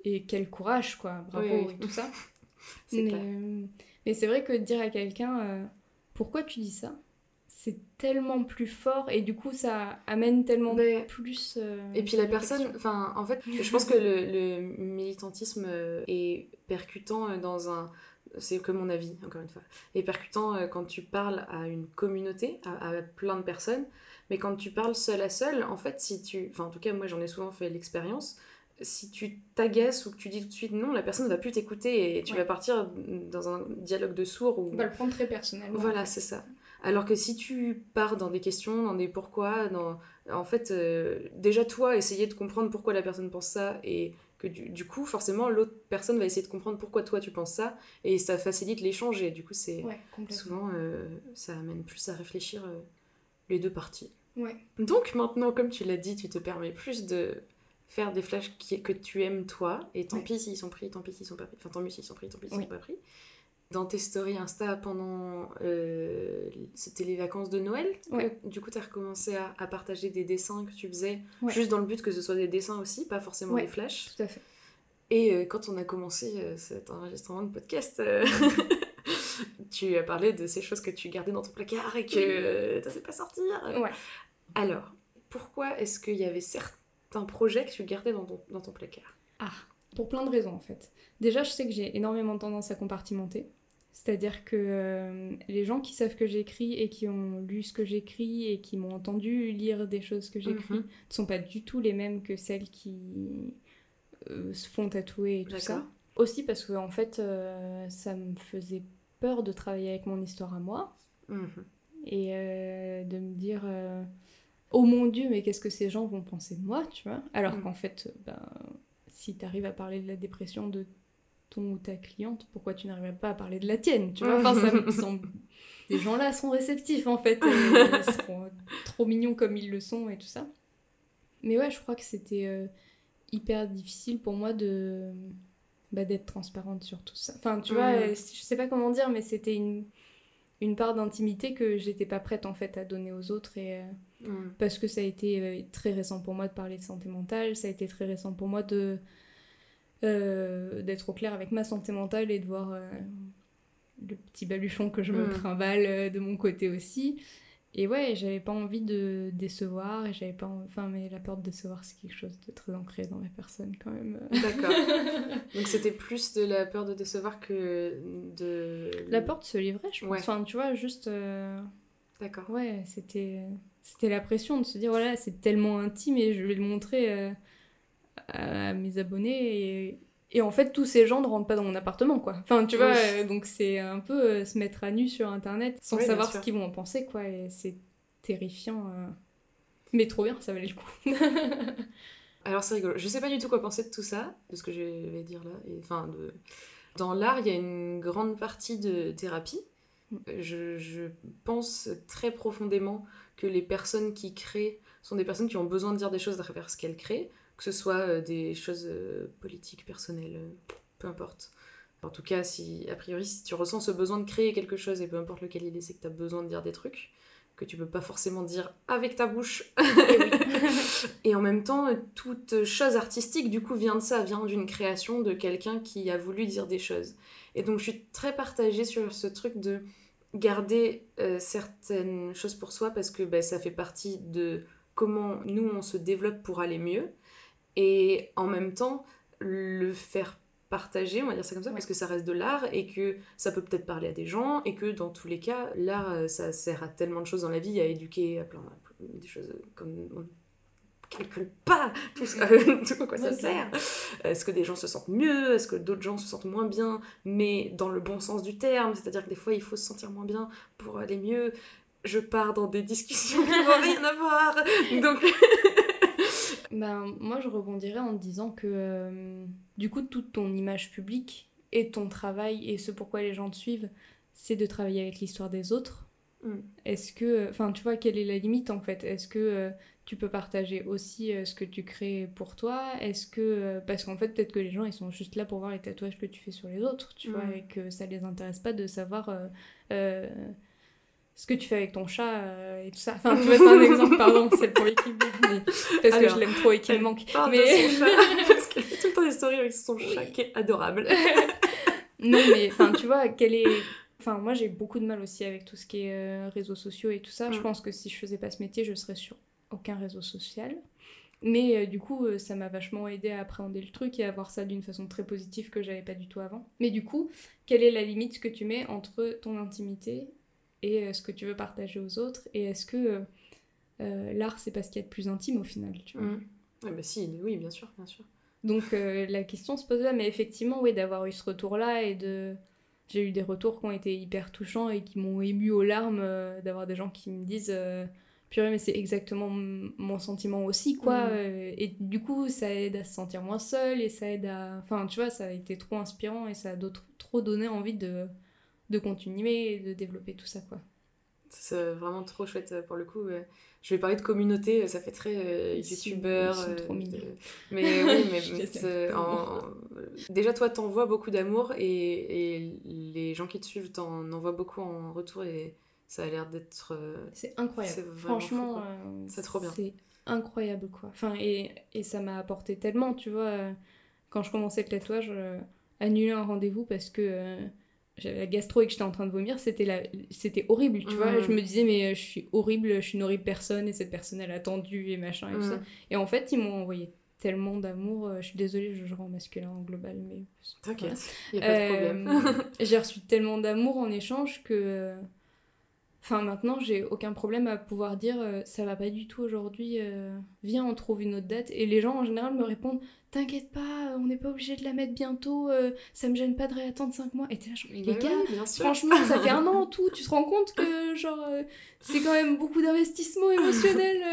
et quel courage, quoi. Bravo Oui, oui. et tout ça. Mais euh, mais c'est vrai que dire à quelqu'un euh, pourquoi tu dis ça, c'est tellement plus fort et du coup ça amène tellement Mais- plus. Et puis la personne, enfin, en fait, je pense que le, le militantisme est percutant dans un. C'est que mon avis, encore une fois. Est percutant euh, quand tu parles à une communauté, à, à plein de personnes. Mais quand tu parles seul à seul, en fait, si tu. Enfin, en tout cas, moi j'en ai souvent fait l'expérience. Si tu t'agaces ou que tu dis tout de suite non, la personne ne va plus t'écouter et tu Ouais. vas partir dans un dialogue de sourds ou. On va le prendre très personnellement. Voilà, c'est ça. Alors que si tu pars dans des questions, dans des pourquoi, dans... en fait, euh, déjà toi, essayer de comprendre pourquoi la personne pense ça, et que du, du coup, forcément, l'autre personne va essayer de comprendre pourquoi toi tu penses ça, et ça facilite l'échange, et du coup, c'est Ouais, souvent, euh, ça amène plus à réfléchir euh, les deux parties. Ouais. Donc maintenant, comme tu l'as dit, tu te permets plus de faire des flashs qui, que tu aimes toi, et tant Ouais. pis s'ils sont pris, tant pis s'ils sont pas pris, enfin tant mieux s'ils sont pris, tant pis s'ils Oui. sont pas pris. Dans tes stories Insta pendant. euh, C'était les vacances de Noël que. Du coup, tu as recommencé à, à partager des dessins que tu faisais, juste dans le but que ce soit des dessins aussi, pas forcément des flashs. Tout à fait. Et euh, quand on a commencé euh, cet enregistrement de podcast, euh, tu as parlé de ces choses que tu gardais dans ton placard et que tu n'osais pas sortir. Ouais. Alors, pourquoi est-ce qu'il y avait certains projets que tu gardais dans ton, dans ton placard? Ah, pour plein de raisons en fait. Déjà, je sais que j'ai énormément tendance à compartimenter. C'est-à-dire que euh, les gens qui savent que j'écris et qui ont lu ce que j'écris et qui m'ont entendu lire des choses que j'écris Mhm. ne sont pas du tout les mêmes que celles qui euh, se font tatouer et tout ça. Aussi parce que en fait, euh, ça me faisait peur de travailler avec mon histoire à moi Mhm. et euh, de me dire euh, oh mon dieu mais qu'est-ce que ces gens vont penser de moi tu vois? Alors Mm. qu'en fait ben, si tu arrives à parler de la dépression de ton ou ta cliente pourquoi tu n'arriverais pas à parler de la tienne tu vois? Enfin ça me semble ces gens là sont réceptifs en fait ils seront trop mignons comme ils le sont et tout ça mais ouais je crois que c'était euh, hyper difficile pour moi de bah, d'être transparente sur tout ça enfin tu vois euh, je sais pas comment dire mais c'était une une part d'intimité que j'étais pas prête en fait à donner aux autres et euh, parce que ça a été euh, très récent pour moi de parler de santé mentale, ça a été très récent pour moi de euh, d'être au clair avec ma santé mentale et de voir le petit baluchon que je me Mm. trimballe de mon côté aussi. Et ouais, j'avais pas envie de décevoir et j'avais pas en- enfin mais la peur de décevoir c'est quelque chose de très ancré dans ma personne quand même. D'accord. Donc c'était plus de la peur de décevoir que de... la peur de se livrer, je pense. Ouais. Enfin, tu vois, juste euh, D'accord. Ouais, c'était c'était la pression de se dire voilà, c'est tellement intime et je vais le montrer euh, à mes abonnés et, et en fait tous ces gens ne rentrent pas dans mon appartement quoi. Enfin, tu vois, Oui. euh, donc c'est un peu euh, se mettre à nu sur internet sans Oui, savoir ce qu'ils vont en penser quoi et c'est terrifiant euh. mais trop bien, ça valait le coup. Alors c'est rigolo. Je sais pas du tout quoi penser de tout ça, de ce que je vais dire là. Et, enfin, de... Dans l'art, il y a une grande partie de thérapie. Mm. Je, je pense très profondément que les personnes qui créent sont des personnes qui ont besoin de dire des choses à travers ce qu'elles créent, que ce soit euh, des choses euh, politiques, personnelles, euh, peu importe. En tout cas, si a priori, si tu ressens ce besoin de créer quelque chose, et peu importe lequel il est, c'est que tu as besoin de dire des trucs que tu peux pas forcément dire avec ta bouche. Et en même temps, toute chose artistique, du coup, vient de ça, vient d'une création de quelqu'un qui a voulu dire des choses. Et donc, je suis très partagée sur ce truc de garder euh, certaines choses pour soi parce que bah, ça fait partie de comment nous, on se développe pour aller mieux. Et en même temps, le faire partager, on va dire ça comme ça, Ouais. parce que ça reste de l'art et que ça peut peut-être parler à des gens et que dans tous les cas, l'art, euh, ça sert à tellement de choses dans la vie, à éduquer, à plein des choses euh, comme calcule pas tout ce tout à quoi ça sert. Est-ce que des gens se sentent mieux? Est-ce que d'autres gens se sentent moins bien Mais dans le bon sens du terme, c'est-à-dire que des fois il faut se sentir moins bien pour aller mieux. Je pars dans des discussions qui n'ont rien à voir. Donc. Ben, moi, je rebondirais en disant que euh, du coup, toute ton image publique et ton travail et ce pourquoi les gens te suivent, c'est de travailler avec l'histoire des autres. Mm. Est-ce que, enfin, tu vois, quelle est la limite en fait? Est-ce que euh, tu peux partager aussi euh, ce que tu crées pour toi? Est-ce que, parce qu'en fait, peut-être que les gens ils sont juste là pour voir les tatouages que tu fais sur les autres, tu vois, mm. et que ça les intéresse pas de savoir ce que tu fais avec ton chat et tout ça. Enfin, tu vois, c'est un exemple, pardon, c'est pour l'équipe, parce que je l'aime trop et qu'il manque. Mais... Son chat, parce qu'elle fait tout le temps des stories avec son chat qui est adorable. non, mais enfin, tu vois, quelle est Enfin, moi, j'ai beaucoup de mal aussi avec tout ce qui est euh, réseaux sociaux et tout ça. Je mm. pense que si je faisais pas ce métier, je serais sur aucun réseau social. Mais euh, du coup, euh, ça m'a vachement aidé à appréhender le truc et à voir ça d'une façon très positive que j'avais pas du tout avant. Mais du coup, quelle est la limite que tu mets entre ton intimité et ce que tu veux partager aux autres Et est-ce que l'art, c'est pas ce qu'il y a de plus intime au final tu vois? Mm. bah si, oui, bien sûr, bien sûr. Donc la question se pose là, mais effectivement, oui, d'avoir eu ce retour-là et de j'ai eu des retours qui ont été hyper touchants et qui m'ont ému aux larmes euh, d'avoir des gens qui me disent euh, purée mais c'est exactement mon sentiment aussi quoi mm. euh, et du coup ça aide à se sentir moins seul et ça aide à enfin tu vois ça a été trop inspirant et ça a trop donné envie de de continuer et de développer tout ça quoi c'est vraiment trop chouette pour le coup je vais parler de communauté, ça fait très euh, youtubeur. Euh, trop mais oui, mais en... déjà toi t'envoies beaucoup d'amour et, et, les gens qui te suivent t'en envoient beaucoup en retour et ça a l'air d'être. Euh, c'est incroyable. Franchement, c'est trop bien. C'est incroyable quoi. Enfin et, et ça m'a apporté tellement, tu vois. Quand je commençais le tatouage, annuler un rendez-vous parce que j'avais la gastro et que j'étais en train de vomir, c'était la... c'était horrible, tu vois. Je me disais, mais je suis horrible, je suis une horrible personne et cette personne, elle a attendu et machin et tout ça. Et en fait, ils m'ont envoyé tellement d'amour. Euh, je suis désolée, je rends masculin en global, mais. T'inquiète, il a pas de problème. Euh, j'ai reçu tellement d'amour en échange que. Euh, enfin, maintenant, j'ai aucun problème à pouvoir dire ça va pas du tout aujourd'hui, viens, on trouve une autre date. Et les gens en général me répondent T'inquiète pas, on n'est pas obligé de la mettre bientôt, ça me gêne pas de réattendre 5 mois. Et t'es là, genre, les gars, franchement, ça fait un an en tout, tu te rends compte que, genre, c'est quand même beaucoup d'investissement émotionnel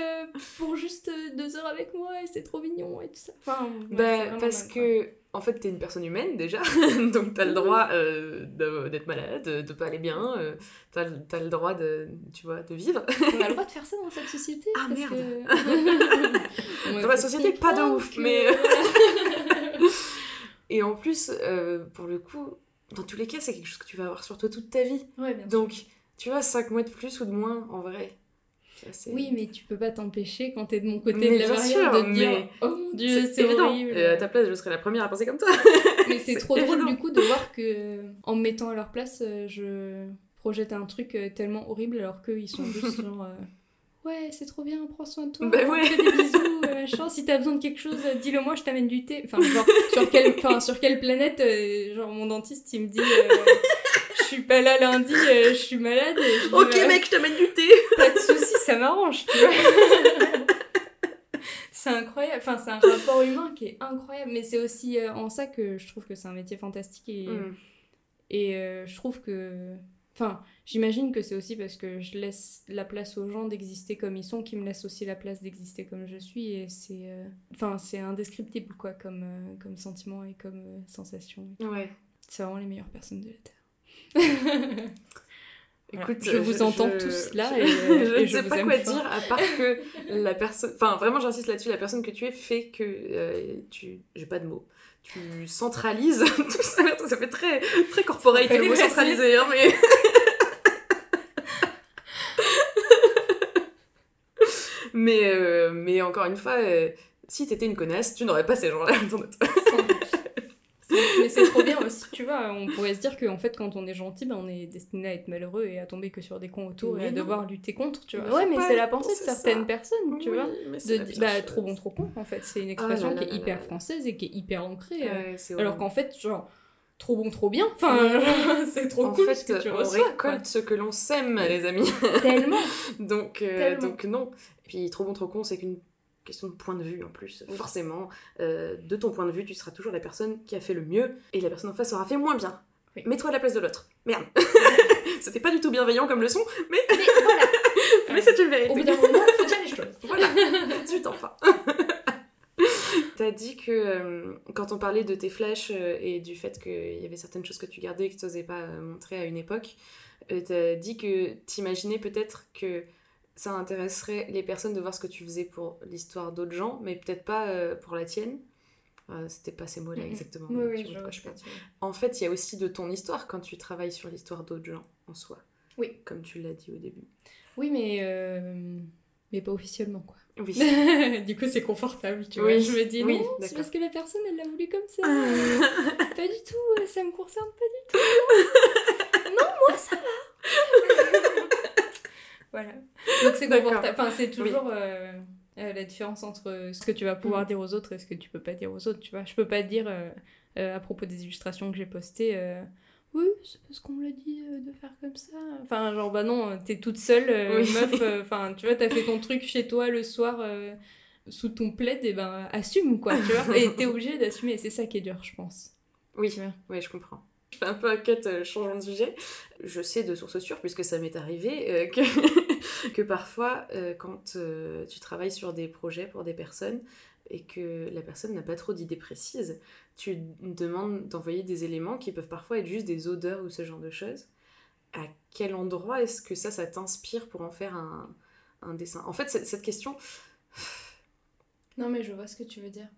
pour juste deux heures avec moi et c'est trop mignon et tout ça. Enfin, bah, parce que en fait, t'es une personne humaine déjà, donc t'as le droit euh, d'être malade, de pas aller bien, euh, t'as as le droit de, tu vois, de vivre. On a le droit de faire ça dans cette société. Ah merde Dans la société, pas de ouf, mais... Et en plus, euh, pour le coup, dans tous les cas, c'est quelque chose que tu vas avoir sur toi toute ta vie. Ouais, bien donc, tu vois, 5 mois de plus ou de moins, en vrai, oui, mais tu peux pas t'empêcher quand t'es de mon côté de la barrière de dire Oh mon dieu, c'est horrible. Et à ta place, je serais la première à penser comme toi. mais c'est trop drôle du coup de voir que en me mettant à leur place, euh, je projette un truc euh, tellement horrible alors qu'ils sont juste genre. Euh, ouais, c'est trop bien, prends soin de toi, bah ouais. fais des bisous, machin. Si t'as besoin de quelque chose, dis-le moi, je t'amène du thé. Enfin, genre, sur, quelle, sur quelle planète, genre, mon dentiste, il me dit suis pas là lundi, euh, je suis malade. ok, mec, je t'amène du thé. Pas de soucis, ça m'arrange, tu vois. c'est incroyable. Enfin, c'est un rapport humain qui est incroyable. Mais c'est aussi euh, en ça que je trouve que c'est un métier fantastique. Et, mm. et euh, je trouve que. Enfin, j'imagine que c'est aussi parce que je laisse la place aux gens d'exister comme ils sont qui me laissent aussi la place d'exister comme je suis. Et c'est. Enfin, c'est indescriptible, quoi, comme, comme sentiment et comme sensation. Ouais. C'est vraiment les meilleures personnes de la Terre. Écoute, je vous entends tous là et, je, ne sais pas quoi dire à part que la personne, enfin vraiment j'insiste là-dessus, la personne que tu es fait que euh, tu, j'ai pas de mots, tu centralises tout ça, ça fait très très corporate le mot centraliser, hein, mais mais euh, mais encore une fois, euh, si t'étais une connasse, tu n'aurais pas ces gens-là mais c'est trop bien aussi, tu vois. On pourrait se dire qu'en fait, quand on est gentil, ben, on est destiné à être malheureux et à tomber que sur des cons autour et à devoir lutter contre, tu vois. Ouais, mais c'est la pensée de certaines personnes, tu vois. De, bah, trop bon, trop con, en fait. C'est une expression qui est hyper française et qui est hyper ancrée. Euh, alors qu'en fait, genre trop bon, trop bien. Enfin, c'est trop cool ce que tu on récolte ce que l'on sème, les amis. Tellement. donc, euh, donc non. Et puis trop bon, trop con, c'est qu'une question de point de vue en plus. Forcément, euh, de ton point de vue, tu seras toujours la personne qui a fait le mieux et la personne en face aura fait moins bien. Oui. Mets-toi à la place de l'autre. Merde. C'était pas du tout bienveillant comme leçon, mais, Mais voilà mais c'est une vérité. Au bout d'un moment, faut dire les choses. Voilà, zut enfin. T'as dit que euh, quand on parlait de tes flashs euh, et du fait qu'il y avait certaines choses que tu gardais et que tu n'osais pas montrer à une époque, t'as dit que t'imaginais peut-être que ça intéresserait les personnes de voir ce que tu faisais pour l'histoire d'autres gens, mais peut-être pas euh, pour la tienne. Euh, C'était pas ces mots-là exactement. Oui, oui, je vois je parle. En fait, il y a aussi de ton histoire quand tu travailles sur l'histoire d'autres gens en soi. Oui. Comme tu l'as dit au début. Oui, mais, euh, mais pas officiellement, quoi. Oui. du coup, c'est confortable, tu Oui, vois. Je me dis, oui, non, c'est parce que la personne, elle l'a voulu comme ça. pas du tout, euh, ça me concerne pas du tout. non, moi, ça va. voilà. Donc, c'est confortable. Enfin, c'est toujours euh, euh, la différence entre ce que tu vas pouvoir Mm. dire aux autres et ce que tu peux pas dire aux autres, tu vois. Je peux pas dire, euh, euh, à propos des illustrations que j'ai postées, euh, oui, c'est parce qu'on me l'a dit euh, de faire comme ça. Enfin, genre, bah non, t'es toute seule, euh, Oui. meuf. euh, Enfin, tu vois, t'as fait ton truc chez toi le soir euh, sous ton plaid, et ben assume, quoi, tu vois. Et t'es obligé d'assumer, et c'est ça qui est dur, je pense. Oui, oui, je comprends. Je fais un peu un cut euh, changeant de sujet. Je sais de source sûre, puisque ça m'est arrivé, euh, que, que parfois, euh, quand euh, tu travailles sur des projets pour des personnes et que la personne n'a pas trop d'idées précises, tu demandes d'envoyer des éléments qui peuvent parfois être juste des odeurs ou ce genre de choses. À quel endroit est-ce que ça, ça t'inspire pour en faire un, un dessin? En fait, cette, cette question, Non, mais je vois ce que tu veux dire.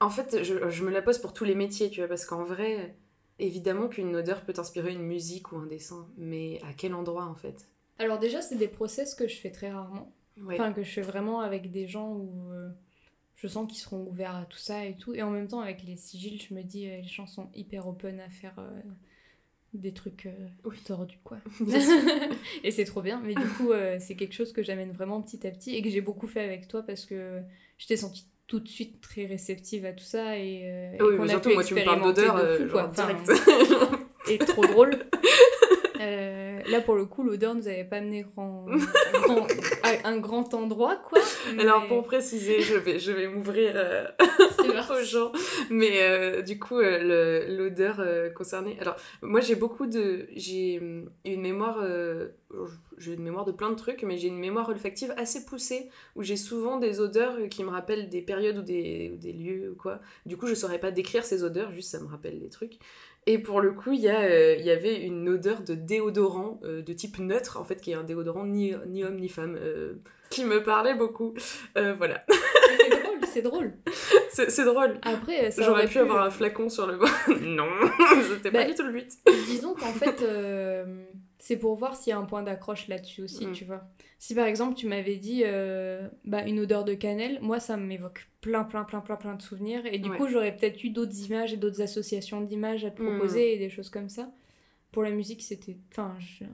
En fait, je, je me la pose pour tous les métiers, tu vois, parce qu'en vrai, évidemment qu'une odeur peut inspirer une musique ou un dessin, mais à quel endroit en fait? Alors, déjà, c'est des process que je fais très rarement. Ouais. Enfin, que je fais vraiment avec des gens où euh, je sens qu'ils seront ouverts à tout ça et tout. Et en même temps, avec les sigils, je me dis, euh, les gens sont hyper open à faire euh, des trucs Oui. tordus, quoi. Et c'est trop bien. Mais du coup, c'est quelque chose que j'amène vraiment petit à petit et que j'ai beaucoup fait avec toi parce que je t'ai sentie tout de suite très réceptive à tout ça et, euh, et oui, qu'on mais a surtout, pu moi, tu me parles expérimenter d'odeur, de fou, genre quoi. Enfin, direct. et trop drôle. Euh, là, pour le coup, l'odeur nous avait pas amené grand, grand- à un grand endroit, quoi. Alors, pour préciser, je vais, je vais m'ouvrir euh, aux gens, mais euh, du coup, l'odeur concernée. Alors, moi, j'ai beaucoup de. J'ai une mémoire. j'ai une mémoire de plein de trucs, mais j'ai une mémoire olfactive assez poussée, où j'ai souvent des odeurs qui me rappellent des périodes ou des, ou des lieux ou quoi. Du coup, je saurais pas décrire ces odeurs, juste ça me rappelle des trucs. Et pour le coup, il y, a, euh, il y avait une odeur de déodorant euh, de type neutre, en fait, qui est un déodorant ni, ni homme ni femme, euh, qui me parlait beaucoup. Voilà. C'est drôle, c'est drôle. C'est drôle. Après, J'aurais pu avoir un flacon sur le bras. non, c'était pas Bah, du tout le but. Disons qu'en fait, c'est pour voir s'il y a un point d'accroche là-dessus aussi, Mm. tu vois. Si par exemple tu m'avais dit euh, bah, une odeur de cannelle, moi ça m'évoque plein, plein, plein, plein, plein de souvenirs. Et du Ouais. coup, j'aurais peut-être eu d'autres images et d'autres associations d'images à te Mm. proposer et des choses comme ça. Pour la musique, c'était. Enfin, je,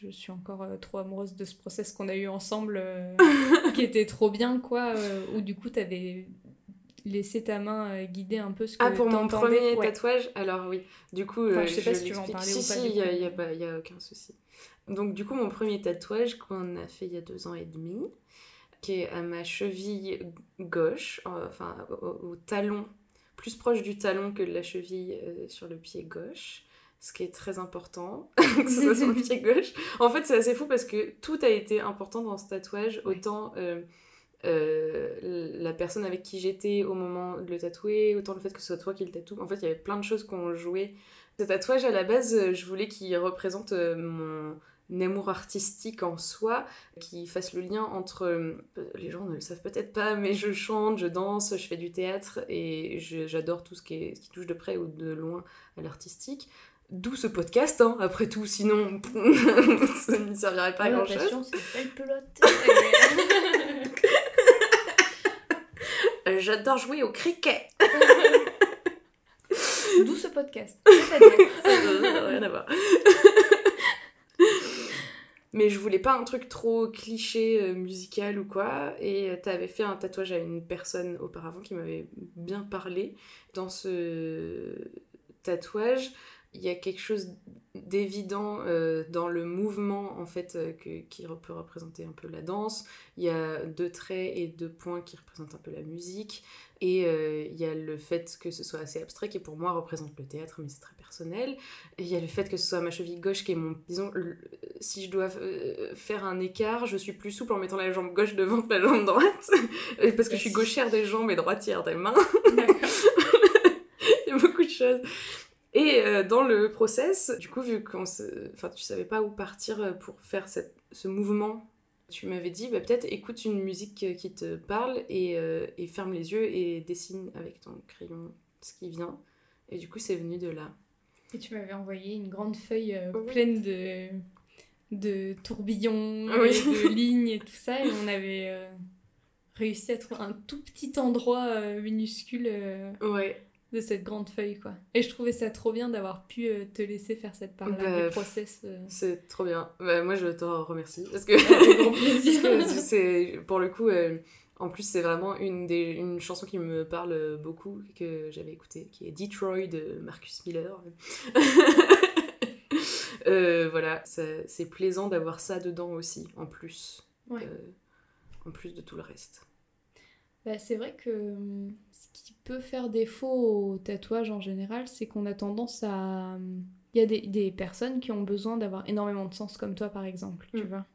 je suis encore euh, trop amoureuse de ce process qu'on a eu ensemble, euh, qui était trop bien, quoi. où du coup, t'avais laissé ta main euh, guider un peu ce que Ah, pour mon premier Ouais. tatouage Alors oui, du coup, Enfin, euh, je sais pas si tu veux en parler si, ou pas, Si, il y a, y a pas- y a aucun souci. Donc du coup, mon premier tatouage qu'on a fait il y a deux ans et demi, qui est à ma cheville gauche, euh, enfin au, au talon, plus proche du talon que de la cheville euh, sur le pied gauche. Ce qui est très important, que ce soit sur le pied gauche. En fait, c'est assez fou parce que tout a été important dans ce tatouage. Ouais. Autant euh, euh, la personne avec qui j'étais au moment de le tatouer, autant le fait que ce soit toi qui le tatoue. En fait, il y avait plein de choses qu'on jouait. Ce tatouage, à la base, euh, je voulais qu'il représente euh, mon amour artistique en soi, qu'il fasse le lien entre... les gens ne le savent peut-être pas, mais je chante, je danse, je fais du théâtre et j'adore tout ce qui, est, ce qui touche de près ou de loin à l'artistique. D'où ce podcast, hein, après tout, sinon ça ne servirait pas à la grand chose. passion, c'est une belle pelote. Euh, J'adore jouer au cricket. D'où ce podcast. C'est-à-dire. Ça n'a rien à voir. Mais je voulais pas un truc trop cliché euh, musical ou quoi. Et euh, t'avais fait un tatouage à une personne auparavant qui m'avait bien parlé. Dans ce tatouage, il y a quelque chose d'évident euh, dans le mouvement en fait euh, que, qui peut représenter un peu la danse. Il y a deux traits et deux points qui représentent un peu la musique. Et euh, il y a le fait que ce soit assez abstrait qui pour moi représente le théâtre mais c'est très personnel. Et il y a le fait que ce soit ma cheville gauche qui est mon... Disons, si je dois faire un écart, je suis plus souple en mettant la jambe gauche devant que la jambe droite. parce que je suis gauchère des jambes et droitière des mains. il y a beaucoup de choses. Et euh, dans le process, du coup, vu qu'on enfin, tu savais pas où partir euh, pour faire cette, ce mouvement, tu m'avais dit, bah, peut-être écoute une musique euh, qui te parle et, et, ferme les yeux et dessine avec ton crayon ce qui vient. Et du coup, c'est venu de là. Et tu m'avais envoyé une grande feuille pleine de, de tourbillons, de lignes et tout ça, et on avait réussi à trouver un tout petit endroit minuscule. ouais de cette grande feuille, quoi. Et je trouvais ça trop bien d'avoir pu euh, te laisser faire cette part-là bah, du process. Euh. C'est trop bien. Bah, moi, je te remercie. Parce que, c'est, pour le coup, euh, en plus, c'est vraiment une, des, une chanson qui me parle beaucoup, que j'avais écoutée, qui est Detroit de Marcus Miller. voilà, c'est plaisant d'avoir ça dedans aussi, en plus. en plus de tout le reste. Bah, c'est vrai que hum, qui peut faire défaut au tatouage en général, c'est qu'on a tendance à. Il y a des, des, personnes qui ont besoin d'avoir énormément de sens, comme toi par exemple, tu mm. vois.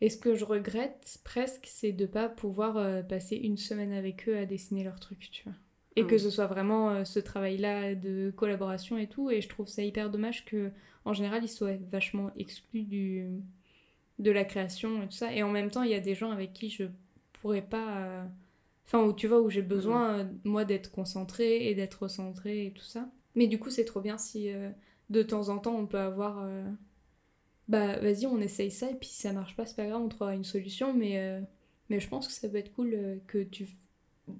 Et ce que je regrette presque, c'est de pas pouvoir euh, passer une semaine avec eux à dessiner leur truc, tu vois. Et que mm. ce soit vraiment euh, ce travail-là de collaboration et tout. Et je trouve ça hyper dommage que, en général, ils soient vachement exclus du, de la création et tout ça. Et en même temps, il y a des gens avec qui je pourrais pas. Euh, Enfin, où tu vois, où j'ai besoin, euh, moi, d'être concentrée et d'être centrée et tout ça. Mais du coup, c'est trop bien si euh, de temps en temps, on peut avoir. Euh, bah, vas-y, on essaye ça, et puis si ça marche pas, c'est pas grave, on trouvera une solution. Mais, mais je pense que ça peut être cool que tu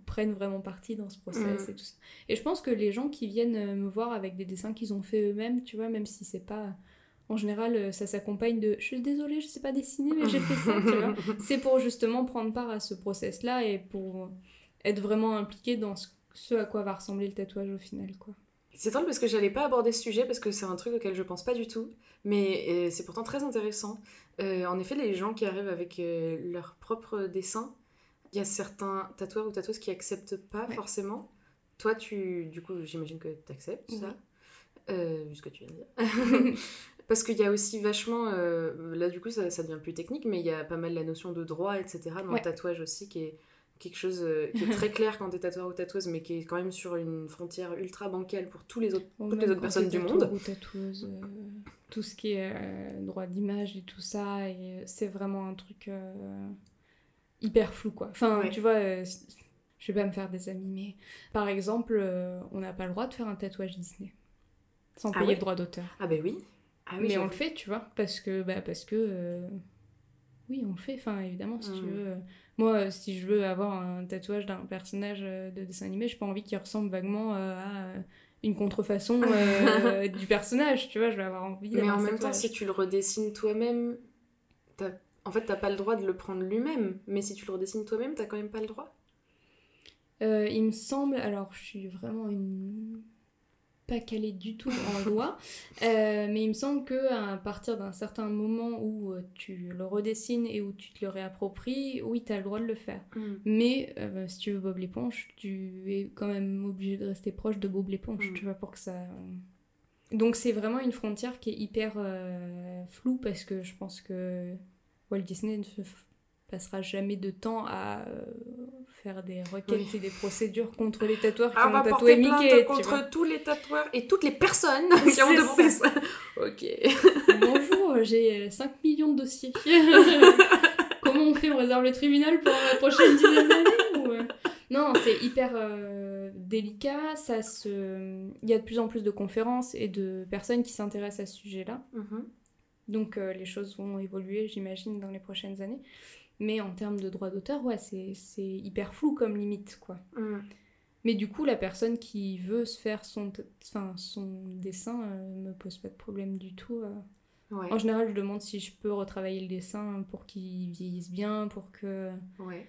prennes vraiment partie dans ce process mm. et tout ça. Et je pense que les gens qui viennent me voir avec des dessins qu'ils ont fait eux-mêmes, tu vois, même si c'est pas en général, ça s'accompagne de je suis désolée, je sais pas dessiner, mais j'ai fait ça, tu vois. C'est pour justement prendre part à ce process-là et pour être vraiment impliqué dans ce, à quoi va ressembler le tatouage au final, quoi. C'est drôle parce que j'allais pas aborder ce sujet parce que c'est un truc auquel je pense pas du tout, mais euh, c'est pourtant très intéressant. Euh, en effet, les gens qui arrivent avec euh, leur propre dessin, il y a certains tatoueurs ou tatoueuses qui acceptent pas forcément. Toi, tu, du coup, j'imagine que tu acceptes ça, vu ce que tu viens de dire. Parce qu'il y a aussi vachement, euh, là du coup ça, ça, devient plus technique, mais il y a pas mal la notion de droit, etc. dans le tatouage aussi, qui est quelque chose euh, qui est très clair quand t'es tatoueur ou tatoueuse, mais qui est quand même sur une frontière ultra bancale pour tous les autres, toutes les autres personnes du monde. Ou tatoueuse, euh, tout ce qui est droit d'image et tout ça, et c'est vraiment un truc hyper flou quoi. Enfin, tu vois, je vais pas me faire des amis, mais par exemple, on n'a pas le droit de faire un tatouage Disney sans ah payer le droit d'auteur. Ah ben oui. Ah mais on le fait, tu vois, parce que, bah, parce que euh, oui, on le fait, enfin, évidemment, si tu hmm. veux. Euh, moi, euh, si je veux avoir un tatouage d'un personnage de dessin animé, j'ai pas envie qu'il ressemble vaguement à une contrefaçon du personnage, tu vois, je vais avoir envie Mais en même temps, si tu le redessines toi-même, en fait, t'as pas le droit de le prendre lui-même, mais si tu le redessines toi-même, t'as quand même pas le droit? il me semble, alors je suis vraiment une pas calé du tout en loi, euh, mais il me semble que à partir d'un certain moment où euh, tu le redessines et où tu te le réappropries, oui, tu as le droit de le faire. Mm. Mais euh, si tu veux Bob l'éponge, tu es quand même obligé de rester proche de Bob l'éponge, mm. tu vois, pour que ça... Donc c'est vraiment une frontière qui est hyper floue parce que je pense que Walt Disney ne passera jamais de temps à faire des requêtes et des procédures contre les tatoueurs qui ah, ont tatoué Mickey. contre tous les tatoueurs et toutes les personnes qui ont demandé ça. ok. Bonjour, j'ai 5 millions de dossiers. Comment on fait On réserve le tribunal pour la prochaine dizaine d'années Non, c'est hyper euh, délicat. Ça se... Il y a de plus en plus de conférences et de personnes qui s'intéressent à ce sujet-là. Mhm. Donc euh, les choses vont évoluer, j'imagine, dans les prochaines années. Mais en termes de droit d'auteur, ouais, c'est hyper flou comme limite, quoi. Mm. Mais du coup, la personne qui veut se faire son, enfin, son dessin euh, me pose pas de problème du tout. Euh. En général, je demande si je peux retravailler le dessin pour qu'il vieillisse bien, pour que. Ouais.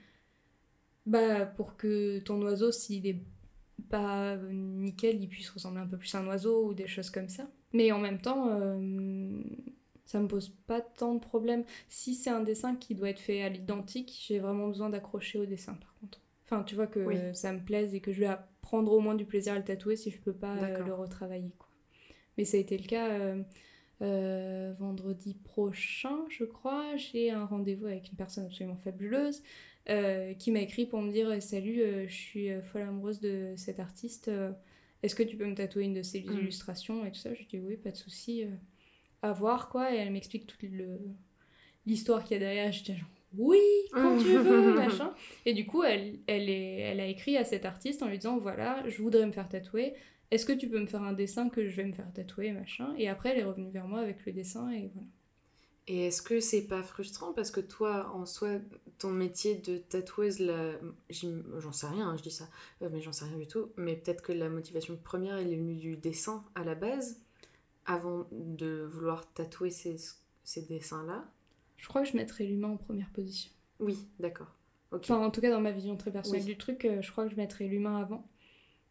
Bah, pour que ton oiseau, s'il est pas nickel, il puisse ressembler un peu plus à un oiseau ou des choses comme ça. Mais en même temps, euh, ça me pose pas tant de problèmes. Si c'est un dessin qui doit être fait à l'identique, j'ai vraiment besoin d'accrocher au dessin par contre. Enfin, tu vois que ça me plaise et que je vais prendre au moins du plaisir à le tatouer si je peux pas euh, le retravailler. Quoi. Mais ça a été le cas euh, euh, vendredi prochain, je crois. J'ai un rendez-vous avec une personne absolument fabuleuse qui m'a écrit pour me dire Salut, je suis folle amoureuse de cet artiste. Est-ce que tu peux me tatouer une de ses mm. illustrations et tout ça? Je dis Oui, pas de souci. À voir quoi. Et elle m'explique toute l'histoire qu'il y a derrière. J'étais genre oui, quand tu veux, machin. Et du coup, elle, elle, est, elle a écrit à cet artiste en lui disant voilà, je voudrais me faire tatouer. Est-ce que tu peux me faire un dessin que je vais me faire tatouer, machin? Et après, elle est revenue vers moi avec le dessin et voilà. Et est-ce que c'est pas frustrant parce que toi, en soi, ton métier de tatoueuse, la... j'en sais rien, hein, je dis ça, euh, mais j'en sais rien du tout, mais peut-être que la motivation première, elle est venue du dessin à la base, avant de vouloir tatouer ces, ces dessins-là je crois que je mettrais l'humain en première position. Oui, d'accord. Enfin, en tout cas, dans ma vision très personnelle du truc, euh, je crois que je mettrais l'humain avant.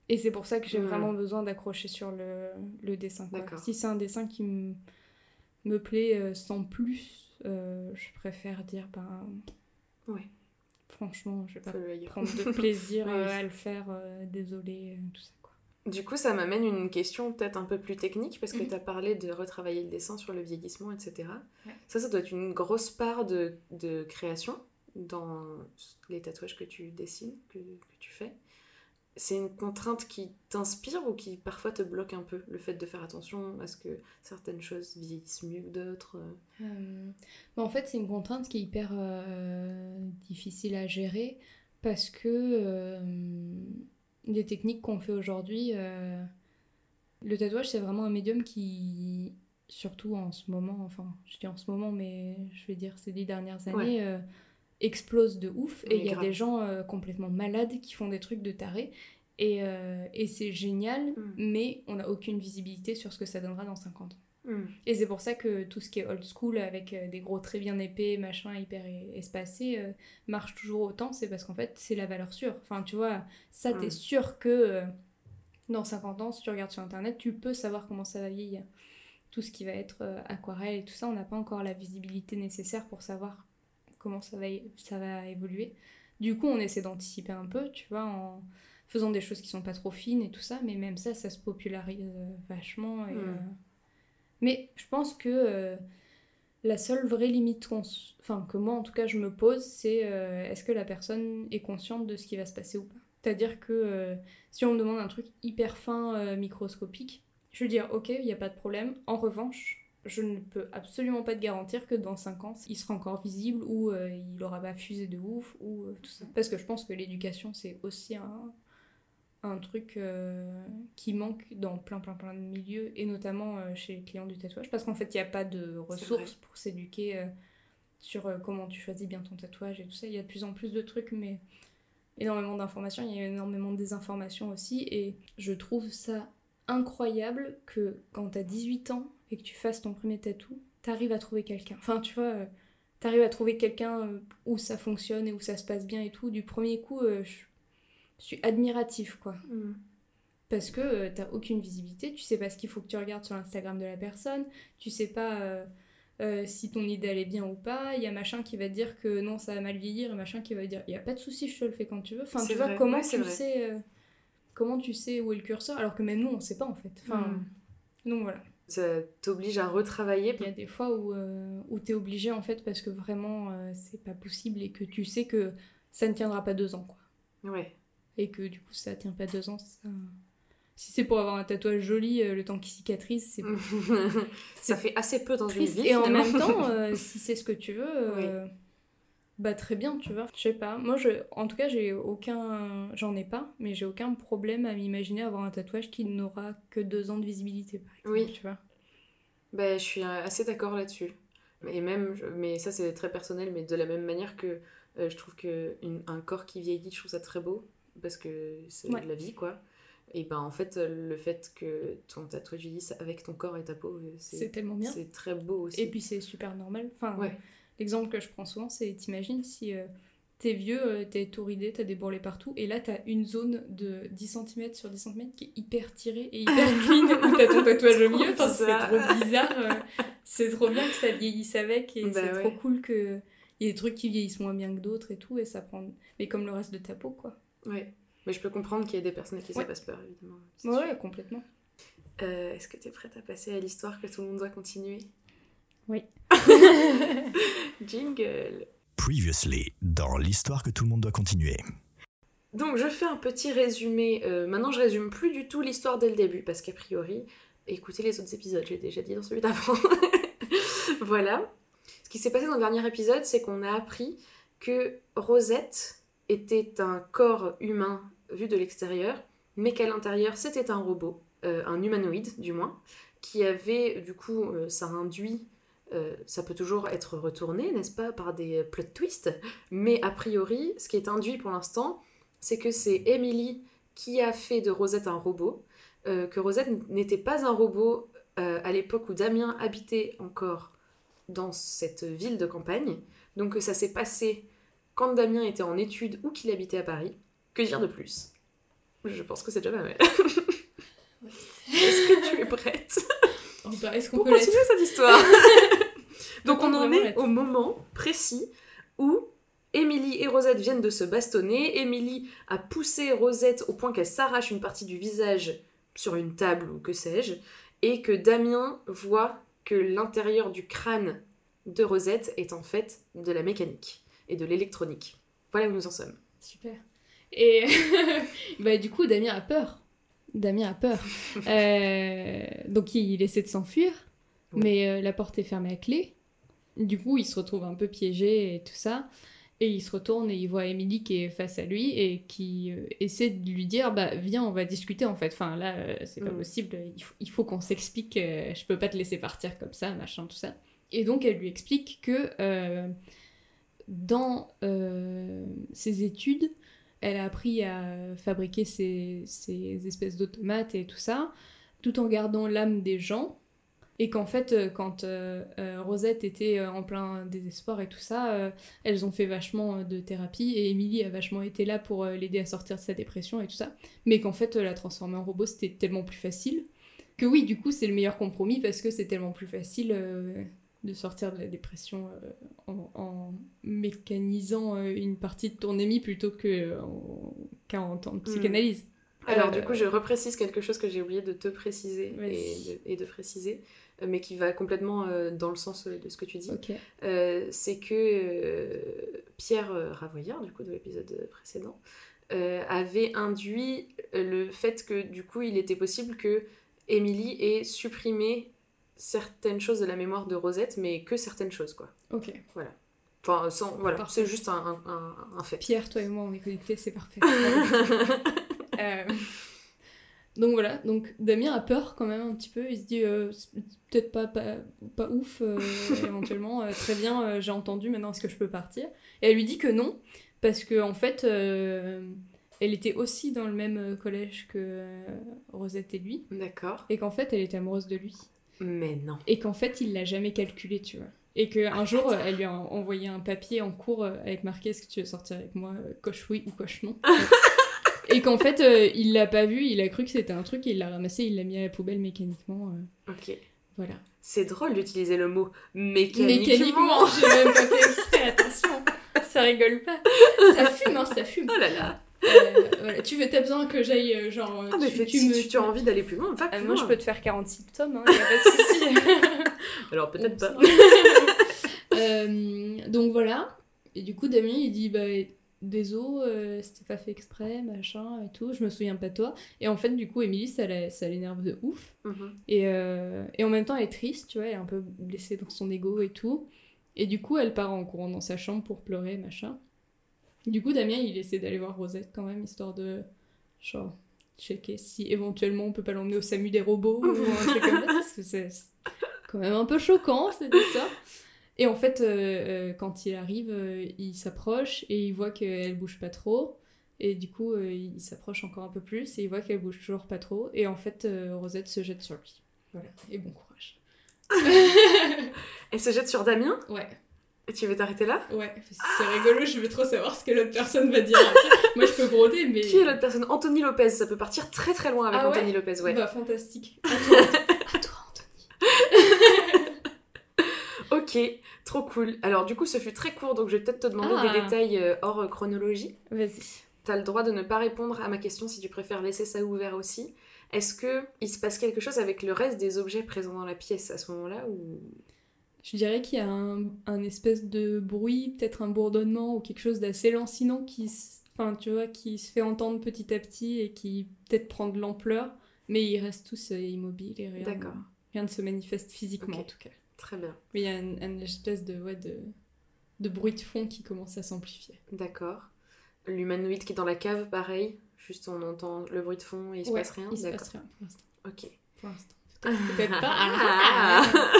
Et c'est pour ça que j'ai vraiment besoin d'accrocher sur le, le dessin. Si c'est un dessin qui me plaît euh, sans plus, euh, je préfère dire, ben. Ouais. Franchement, je vais pas prendre de plaisir à le faire, désolé, tout ça. Du coup, ça m'amène une question peut-être un peu plus technique, parce que mhm. tu as parlé de retravailler le dessin sur le vieillissement, etc. Ça, ça doit être une grosse part de, de, création dans les tatouages que tu dessines, que, que tu fais. C'est une contrainte qui t'inspire ou qui parfois te bloque un peu, le fait de faire attention à ce que certaines choses vieillissent mieux que d'autres euh... en fait, c'est une contrainte qui est hyper euh, difficile à gérer, parce que euh, des techniques qu'on fait aujourd'hui. Euh, le tatouage, c'est vraiment un médium qui, surtout en ce moment, enfin, je dis en ce moment, mais je vais dire ces dix dernières années, euh, explose de ouf. Et il y a des gens euh, complètement malades qui font des trucs de taré. Et, et c'est génial, mm. mais on n'a aucune visibilité sur ce que ça donnera dans 50 ans. Mm. Et c'est pour ça que tout ce qui est old school, avec euh, des gros traits bien épais, machin, hyper espacé, euh, marche toujours autant. C'est parce qu'en fait, c'est la valeur sûre. Enfin, tu vois, ça, t'es mm. sûr que euh, dans 50 ans, si tu regardes sur internet, tu peux savoir comment ça va vieillir. Tout ce qui va être aquarelle et tout ça, on n'a pas encore la visibilité nécessaire pour savoir comment ça va, ça va évoluer. Du coup, on essaie d'anticiper un peu, tu vois, en faisant des choses qui sont pas trop fines et tout ça, mais même ça, ça se popularise vachement. Et, mm. Mais je pense que euh, la seule vraie limite enfin, que moi en tout cas je me pose, c'est euh, est-ce que la personne est consciente de ce qui va se passer ou pas? C'est-à-dire que euh, si on me demande un truc hyper fin, microscopique, je vais dire ok, il n'y a pas de problème. En revanche, je ne peux absolument pas te garantir que dans 5 ans, il sera encore visible ou il aura pas fusé de ouf ou tout ça. Parce que je pense que l'éducation, c'est aussi un, un truc euh, qui manque dans plein plein plein de milieux et notamment euh, chez les clients du tatouage parce qu'en fait il n'y a pas de ressources pour s'éduquer euh, sur comment tu choisis bien ton tatouage et tout ça. Il y a de plus en plus de trucs mais énormément d'informations. Il y a énormément de désinformations aussi. Et je trouve ça incroyable que quand tu as 18 ans et que tu fasses ton premier tatou t'arrives à trouver quelqu'un. Enfin tu vois t'arrives à trouver quelqu'un où ça fonctionne et où ça se passe bien et tout. Du premier coup je je suis admiratif, quoi. Mm. Parce que tu euh, t'as aucune visibilité, tu sais pas ce qu'il faut que tu regardes sur l'Instagram de la personne, tu sais pas euh, euh, si ton idéal est bien ou pas, il y a machin qui va te dire que non, ça va mal vieillir, et machin qui va dire il y a pas de souci, je te le fais quand tu veux. Enfin, tu vois, comment tu sais comment tu sais où est le curseur alors que même nous on sait pas en fait. Enfin, mm. donc voilà. Ça t'oblige à retravailler. Il y a des fois où, où t'es obligé en fait parce que vraiment c'est pas possible et que tu sais que ça ne tiendra pas deux ans quoi. Ouais et que du coup ça tient pas deux ans, si c'est pour avoir un tatouage joli, euh, le temps qui cicatrise, c'est ça fait assez peu dans une vie. Et en même temps, euh, si c'est ce que tu veux, euh, bah très bien, tu vois. Je sais pas. Moi, je, en tout cas, j'ai aucun, j'en ai pas, mais j'ai aucun problème à m'imaginer avoir un tatouage qui n'aura que deux ans de visibilité, par exemple. Oui. Tu vois. Bah, je suis assez d'accord là-dessus. Et même, mais ça c'est très personnel, mais de la même manière que je trouve que un corps qui vieillit, je trouve ça très beau parce que c'est de la vie, quoi. Et ben en fait, le fait que ton tatouage vieillisse avec ton corps et ta peau, euh, c'est tellement bien. C'est très beau aussi. Et puis c'est super normal. Enfin, l'exemple que je prends souvent, c'est t'imagines si euh, t'es vieux, euh, t'es tout ridé, t'as des bourrelets partout, et là t'as une zone de 10 cm sur 10 cm qui est hyper tirée et hyper clean, où t'as ton tatouage au milieu, enfin, c'est trop bizarre. euh, c'est trop bien que ça vieillisse avec, et Bah c'est ouais. trop cool que. Il y a des trucs qui vieillissent moins bien que d'autres et tout, et ça prend. Mais comme le reste de ta peau, quoi. Ouais. Mais je peux comprendre qu'il y ait des personnes à qui ça Ouais. passe peur, évidemment. ouais, complètement. Euh, Est-ce que t'es prête à passer à l'histoire que tout le monde doit continuer? Oui. Jingle Previously, dans l'histoire que tout le monde doit continuer. Donc je fais un petit résumé. Euh, maintenant je résume plus du tout l'histoire dès le début parce qu'a priori, écoutez les autres épisodes, j'ai déjà dit dans celui d'avant. voilà. Ce qui s'est passé dans le dernier épisode, c'est qu'on a appris que Rosette était un corps humain vu de l'extérieur, mais qu'à l'intérieur c'était un robot, euh, un humanoïde du moins, qui avait du coup, euh, ça induit, euh, ça peut toujours être retourné, n'est-ce pas, par des plot twists, mais a priori, ce qui est induit pour l'instant, c'est que c'est Emily qui a fait de Rosette un robot, que Rosette n'était pas un robot à l'époque où Damien habitait encore dans cette ville de campagne, donc que ça s'est passé quand Damien était en études ou qu'il habitait à Paris. Que dire de plus? Je pense que c'est déjà pas mal. Est-ce que tu es prête? Oh, bah, qu'on pour continuer cette histoire Donc on en est au moment précis où Émilie et Rosette viennent de se bastonner. Émilie a poussé Rosette au point qu'elle s'arrache une partie du visage sur une table ou que sais-je, et que Damien voit que l'intérieur du crâne de Rosette est en fait de la mécanique et de l'électronique. Voilà où nous en sommes. Super. Et bah, du coup, Damien a peur. Damien a peur. Euh, donc il, essaie de s'enfuir, Oui. mais euh, la porte est fermée à clé. Du coup, il se retrouve un peu piégé et tout ça. Et il se retourne et il voit Emily qui est face à lui et qui euh, essaie de lui dire bah viens on va discuter en fait. Enfin là c'est pas Mm. possible. Il faut, faut qu'on s'explique. je peux pas te laisser partir comme ça machin tout ça. Et donc elle lui explique que dans euh, ses études elle a appris à fabriquer ces, ces espèces d'automates et tout ça, tout en gardant l'âme des gens. Et qu'en fait, euh, quand euh, Rosette était en plein désespoir et tout ça, elles ont fait vachement de thérapie et Emily a vachement été là pour l'aider à sortir de sa dépression et tout ça. Mais qu'en fait, la transformer en robot, c'était tellement plus facile. Que oui, du coup, c'est le meilleur compromis parce que c'est tellement plus facile de sortir de la dépression euh, en, en mécanisant euh, une partie de ton émis plutôt que en- qu'en temps de psychanalyse. Alors Euh, du coup, je reprécise quelque chose que j'ai oublié de te préciser et de, et de préciser, euh, mais qui va complètement euh, dans le sens euh, de ce que tu dis. Euh, c'est que euh, Pierre euh, Ravoyard, du coup, de l'épisode précédent, euh, avait induit le fait que, du coup, il était possible que Émilie ait supprimé certaines choses de la mémoire de Rosette, mais que certaines choses, quoi. Ok. Enfin, sans, voilà, c'est juste un, un- fait. Pierre, toi et moi, on est connectés, c'est parfait. Euh, Donc voilà, donc Damien a peur quand même un petit peu, il se dit euh, peut-être pas, pas, pas ouf euh, éventuellement, très bien, j'ai entendu, maintenant est-ce que je peux partir? Et elle lui dit que non, parce que en fait, elle était aussi dans le même collège que Rosette et lui, D'accord. et qu'en fait elle était amoureuse de lui, Mais non. et qu'en fait il l'a jamais calculé, tu vois. Et qu'un jour, elle lui a envoyé un papier en cours euh, avec marqué Est-ce que tu veux sortir avec moi euh, Coche oui ou coche non. et qu'en fait, euh, il l'a pas vu, il a cru que c'était un truc, et il l'a ramassé, il l'a mis à la poubelle mécaniquement. euh, Ok. voilà. C'est drôle d'utiliser le mot mécaniquement. Mécaniquement, j'ai même pas fait exprès, attention. Ça rigole pas. Ça fume, hein, ça fume. Oh là là. Euh, voilà. Tu veux, t'as besoin que j'aille, euh, genre. Ah, mais tu, si me- tu, as envie d'aller plus loin, va Ah, plus moi, loin. je peux te faire 46 tomes, hein, y a pas de souci. Alors peut-être pas. Euh, donc voilà. Et du coup, Damien, il dit bah, Désolé, euh, c'était pas fait exprès, machin et tout, je me souviens pas de toi. Et en fait, du coup, Émilie, ça l'énerve de ouf. Mhm. Et, euh, et en même temps, elle est triste, tu vois, elle est un peu blessée dans son ego et tout. Et du coup, elle part en courant dans sa chambre pour pleurer, machin. Du coup, Damien, il essaie d'aller voir Rosette quand même, histoire de, genre, checker si éventuellement on peut pas l'emmener au SAMU des robots ou un truc comme ça, parce que c'est quand même un peu choquant, cette histoire. Et en fait, euh, euh, quand il arrive, euh, il s'approche et il voit qu'elle bouge pas trop. Et du coup, il s'approche encore un peu plus et il voit qu'elle bouge toujours pas trop. Et en fait, Rosette se jette sur lui. Voilà. Et bon courage. Elle se jette sur Damien? Ouais. Tu veux t'arrêter là? Ouais, c'est rigolo, je veux trop savoir ce que l'autre personne va dire. Moi, je peux broder, mais. Qui est l'autre personne? Anthony Lopez. Ça peut partir très très loin avec Ah ouais Anthony Lopez, ouais. Bah, fantastique. À toi, à toi, Anthony. Ok, trop cool. Alors du coup, ce fut très court, donc je vais peut-être te demander Ah. des détails euh, hors euh, chronologie. Vas-y. T'as le droit de ne pas répondre à ma question si tu préfères laisser ça ouvert aussi. Est-ce que il se passe quelque chose avec le reste des objets présents dans la pièce à ce moment-là ou Je dirais qu'il y a un, un espèce de bruit, peut-être un bourdonnement ou quelque chose d'assez lancinant qui, s- enfin, tu vois, qui se fait entendre petit à petit et qui peut-être prend de l'ampleur, mais ils restent tous immobiles et rien, rien ne se manifeste physiquement Ok. en tout cas. Très bien, Mais il y a une, une espèce de, ouais, de, de bruit de fond qui commence à s'amplifier. d'accord. L'humanoïde qui est dans la cave, pareil. Juste on entend le bruit de fond et il se Ouais, passe rien. Il se passe rien pour l'instant. Ok. Pour l'instant. Peut-être peut-être pas. Ah.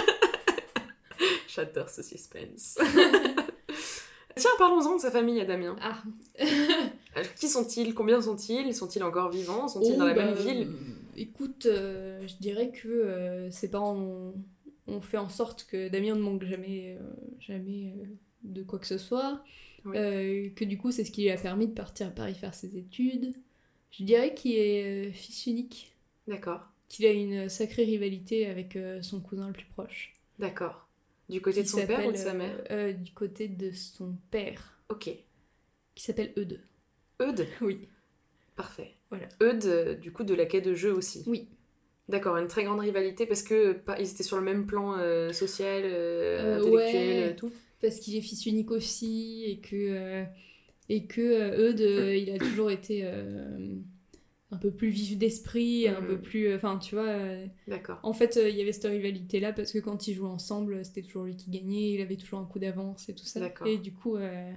J'adore ce suspense. Tiens, parlons-en de sa famille à Damien. Ah. Alors, qui sont-ils? Combien sont-ils? Sont-ils encore vivants? Sont-ils dans la Oh, bah, même ville? euh, Écoute, euh, je dirais que euh, ses parents ont, ont fait en sorte que Damien ne manque jamais, euh, jamais euh, de quoi que ce soit. Oui. Euh, que du coup, c'est ce qui lui a permis de partir à Paris faire ses études. Je dirais qu'il est euh, fils unique, D'accord, qu'il a une sacrée rivalité avec euh, son cousin le plus proche. d'accord. Du côté de son père ou de sa mère euh, euh, Du côté de son père, Ok. qui s'appelle Eudes. Eudes? Oui. Parfait. Voilà. Eudes, euh, du coup, de la quai de jeu aussi. Oui. D'accord, une très grande rivalité parce que pas, ils étaient sur le même plan euh, social, euh, intellectuel, ouais. tout. parce qu'il est fils unique aussi et que et que Eudes euh, il a toujours été un peu plus vif d'esprit un peu plus enfin tu vois euh, D'accord. en fait euh, il y avait cette rivalité là parce que quand ils jouaient ensemble c'était toujours lui qui gagnait il avait toujours un coup d'avance et tout ça D'accord. et du coup euh,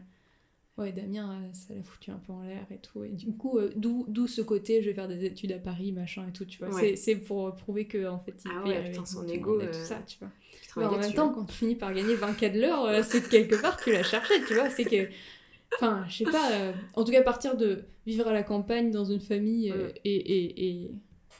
ouais Damien euh, ça l'a foutu un peu en l'air et tout et du coup euh, d'où ce côté je vais faire des études à Paris machin et tout tu vois Ouais. c'est pour prouver que en fait il Ah ouais, putain, son ego, et euh, tout ça tu vois mais en même temps, quand tu finis par gagner 20 de l'heure, euh, c'est que quelque part tu l'as cherché, tu vois. C'est que. Enfin, je sais pas. euh, en tout cas, partir de vivre à la campagne dans une famille euh, Mm. et, et, et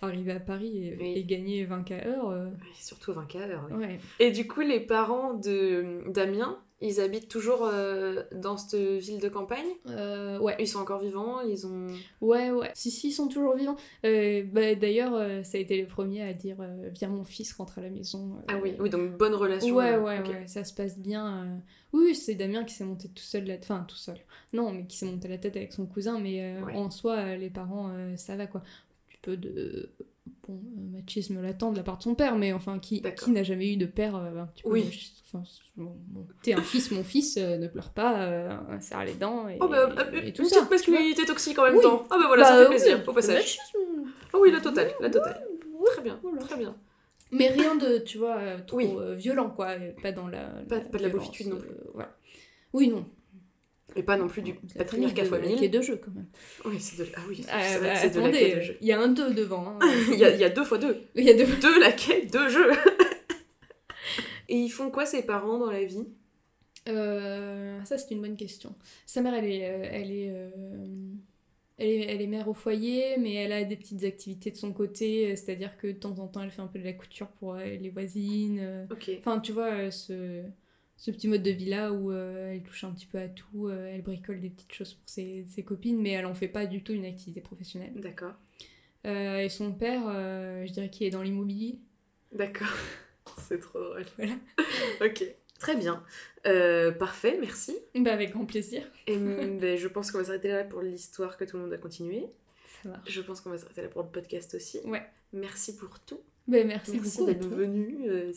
arriver à Paris et, Oui. et gagner 20 k heure. euh, Ouais, surtout 20 k heure, ouais. Et du coup, les parents de Damien, ils habitent toujours euh, dans cette ville de campagne? Euh, ouais. Ils sont encore vivants Ils ont. Ouais, ouais. Si, si, ils sont toujours vivants. Euh, bah, D'ailleurs, euh, ça a été les premiers à dire euh, Viens, mon fils, rentre à la maison. Ah oui, oui, donc bonne relation. Ouais, ouais, ouais, ça se passe bien. Oui, c'est Damien qui s'est monté tout seul là Enfin, tout seul. Non, mais qui s'est monté la tête avec son cousin, mais Ouais. en soi, les parents, ça va quoi. Peu de. Bon, euh, machisme latent de la part de son père, mais enfin, qui, qui n'a jamais eu de père euh, un petit peu Oui. machiste Enfin, c'est- bon, bon. T'es un fils, mon fils, euh, ne pleure pas, euh, serre les dents et, Oh bah, et- et tout ça. petite masculinité toxique en même Oui. temps. Ah bah voilà, Bah, ça fait plaisir, au passage. machisme. Oh oui, la totale, la totale. Très bien, voilà. très bien. Mais rien de, tu vois, trop violent, quoi. Pas dans la. Pas- pas de la beaufitude non plus. voilà. Oui, non. Et pas non plus du patriarcat de- fois la quai mille. de jeu, quand même. Oui, c'est de... Ah oui, c'est vrai bah, c'est de la quai de jeu. il y a un 2 devant. hein. il, y a, il y a deux fois deux. Il y a deux. Deux laquais, deux jeux. Et ils font quoi ses parents dans la vie? Euh, ça, c'est une bonne question. Sa mère, elle est, euh, elle est, euh, elle est, elle est mère au foyer, mais elle a des petites activités de son côté, euh, c'est-à-dire que de temps en temps, elle fait un peu de la couture pour euh, les voisines. euh. Ok. Enfin, tu vois, euh, ce, ce petit mode de vie-là où euh, elle touche un petit peu à tout, euh, elle bricole des petites choses pour ses, ses copines, mais elle en fait pas du tout une activité professionnelle. D'accord. Euh, et son père, je dirais qu'il est dans l'immobilier. D'accord. C'est trop drôle. Voilà. ok. Très bien. Parfait, merci. Bah, avec grand plaisir. Et ben, je pense qu'on va s'arrêter là pour l'histoire que tout le monde a continué. Ça marche. Je pense qu'on va s'arrêter là pour le podcast aussi. Ouais. Merci pour tout. Bah, merci, Merci beaucoup. d'être venu. euh,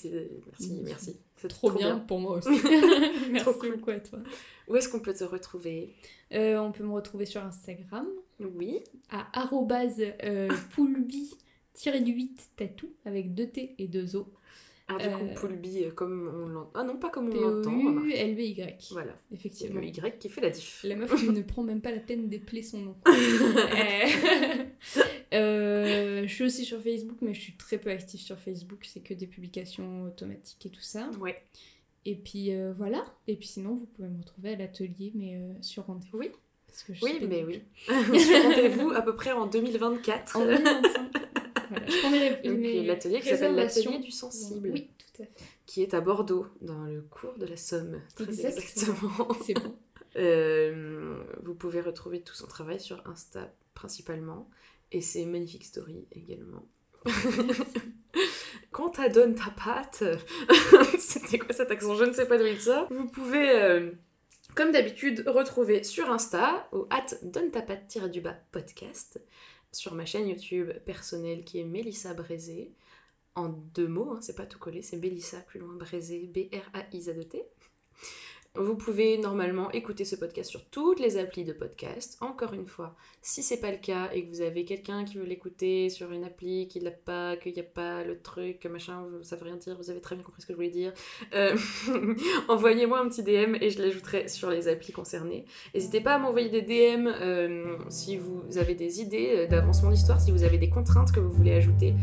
merci, Merci. C'est Trop bien, pour moi aussi. merci Trop cool. beaucoup à toi. Où est-ce qu'on peut te retrouver? Euh, on peut me retrouver sur Instagram Oui. à arrobase euh, poulbi-8 tatou avec deux T et deux O. Alors du coup, Euh, Poulby, euh, comme on l'entend. Ah non, pas comme on l'entend. P-O-U-L-B-Y. Voilà. Effectivement. le Y qui fait la diff. La meuf qui ne prend même pas la peine d'épeler son nom. Euh, je suis aussi sur Facebook, mais je suis très peu active sur Facebook. C'est que des publications automatiques et tout ça. Ouais. Et puis euh, voilà. Et puis sinon, vous pouvez me retrouver à l'atelier, mais euh, sur rendez-vous. Oui. Parce que je Oui, mais oui. Sur rendez-vous à peu près en 2024. En 2025. Voilà, je prends mes, ré- Donc, mes l'atelier qui s'appelle l'atelier du sensible. Oui, tout Tout à fait. qui est à Bordeaux, dans le cours de la Somme. Très Exactement. exactement. C'est bon. Euh, vous pouvez retrouver tout son travail sur Insta principalement et ses magnifiques stories également. Quand ta donne ta patte, c'était quoi cet accent? Je ne sais pas d'où il sort. Vous pouvez, euh, comme d'habitude, retrouver sur Insta au at donne ta patte du bas podcast sur ma chaîne YouTube personnelle qui est Mélissa Brézé. En deux mots, hein, c'est pas tout collé, c'est Mélissa plus loin Brézé, B-R-A-I-Z-E-T. Vous pouvez normalement écouter ce podcast sur toutes les applis de podcast. Encore une fois, si c'est pas le cas et que vous avez quelqu'un qui veut l'écouter sur une appli, qui l'a pas, qu'il n'y a pas le truc, machin, ça veut rien dire, vous avez très bien compris ce que je voulais dire, euh, envoyez-moi un petit DM et je l'ajouterai sur les applis concernées. N'hésitez pas à m'envoyer des DM euh, si vous avez des idées euh, d'avancement d'histoire, si vous avez des contraintes que vous voulez ajouter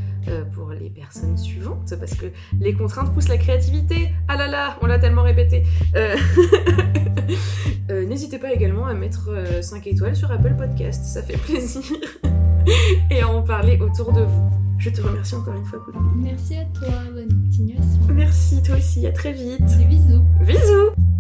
pour les personnes suivantes, parce que les contraintes poussent la créativité. Ah là là, on l'a tellement répété. Euh, euh, N'hésitez pas également à mettre 5 étoiles sur Apple Podcast, ça fait plaisir. Et à en parler autour de vous. Je te remercie encore une fois, Pauline. Merci à toi. Bonne continuation. Merci, toi aussi, à très vite. Des bisous. Bisous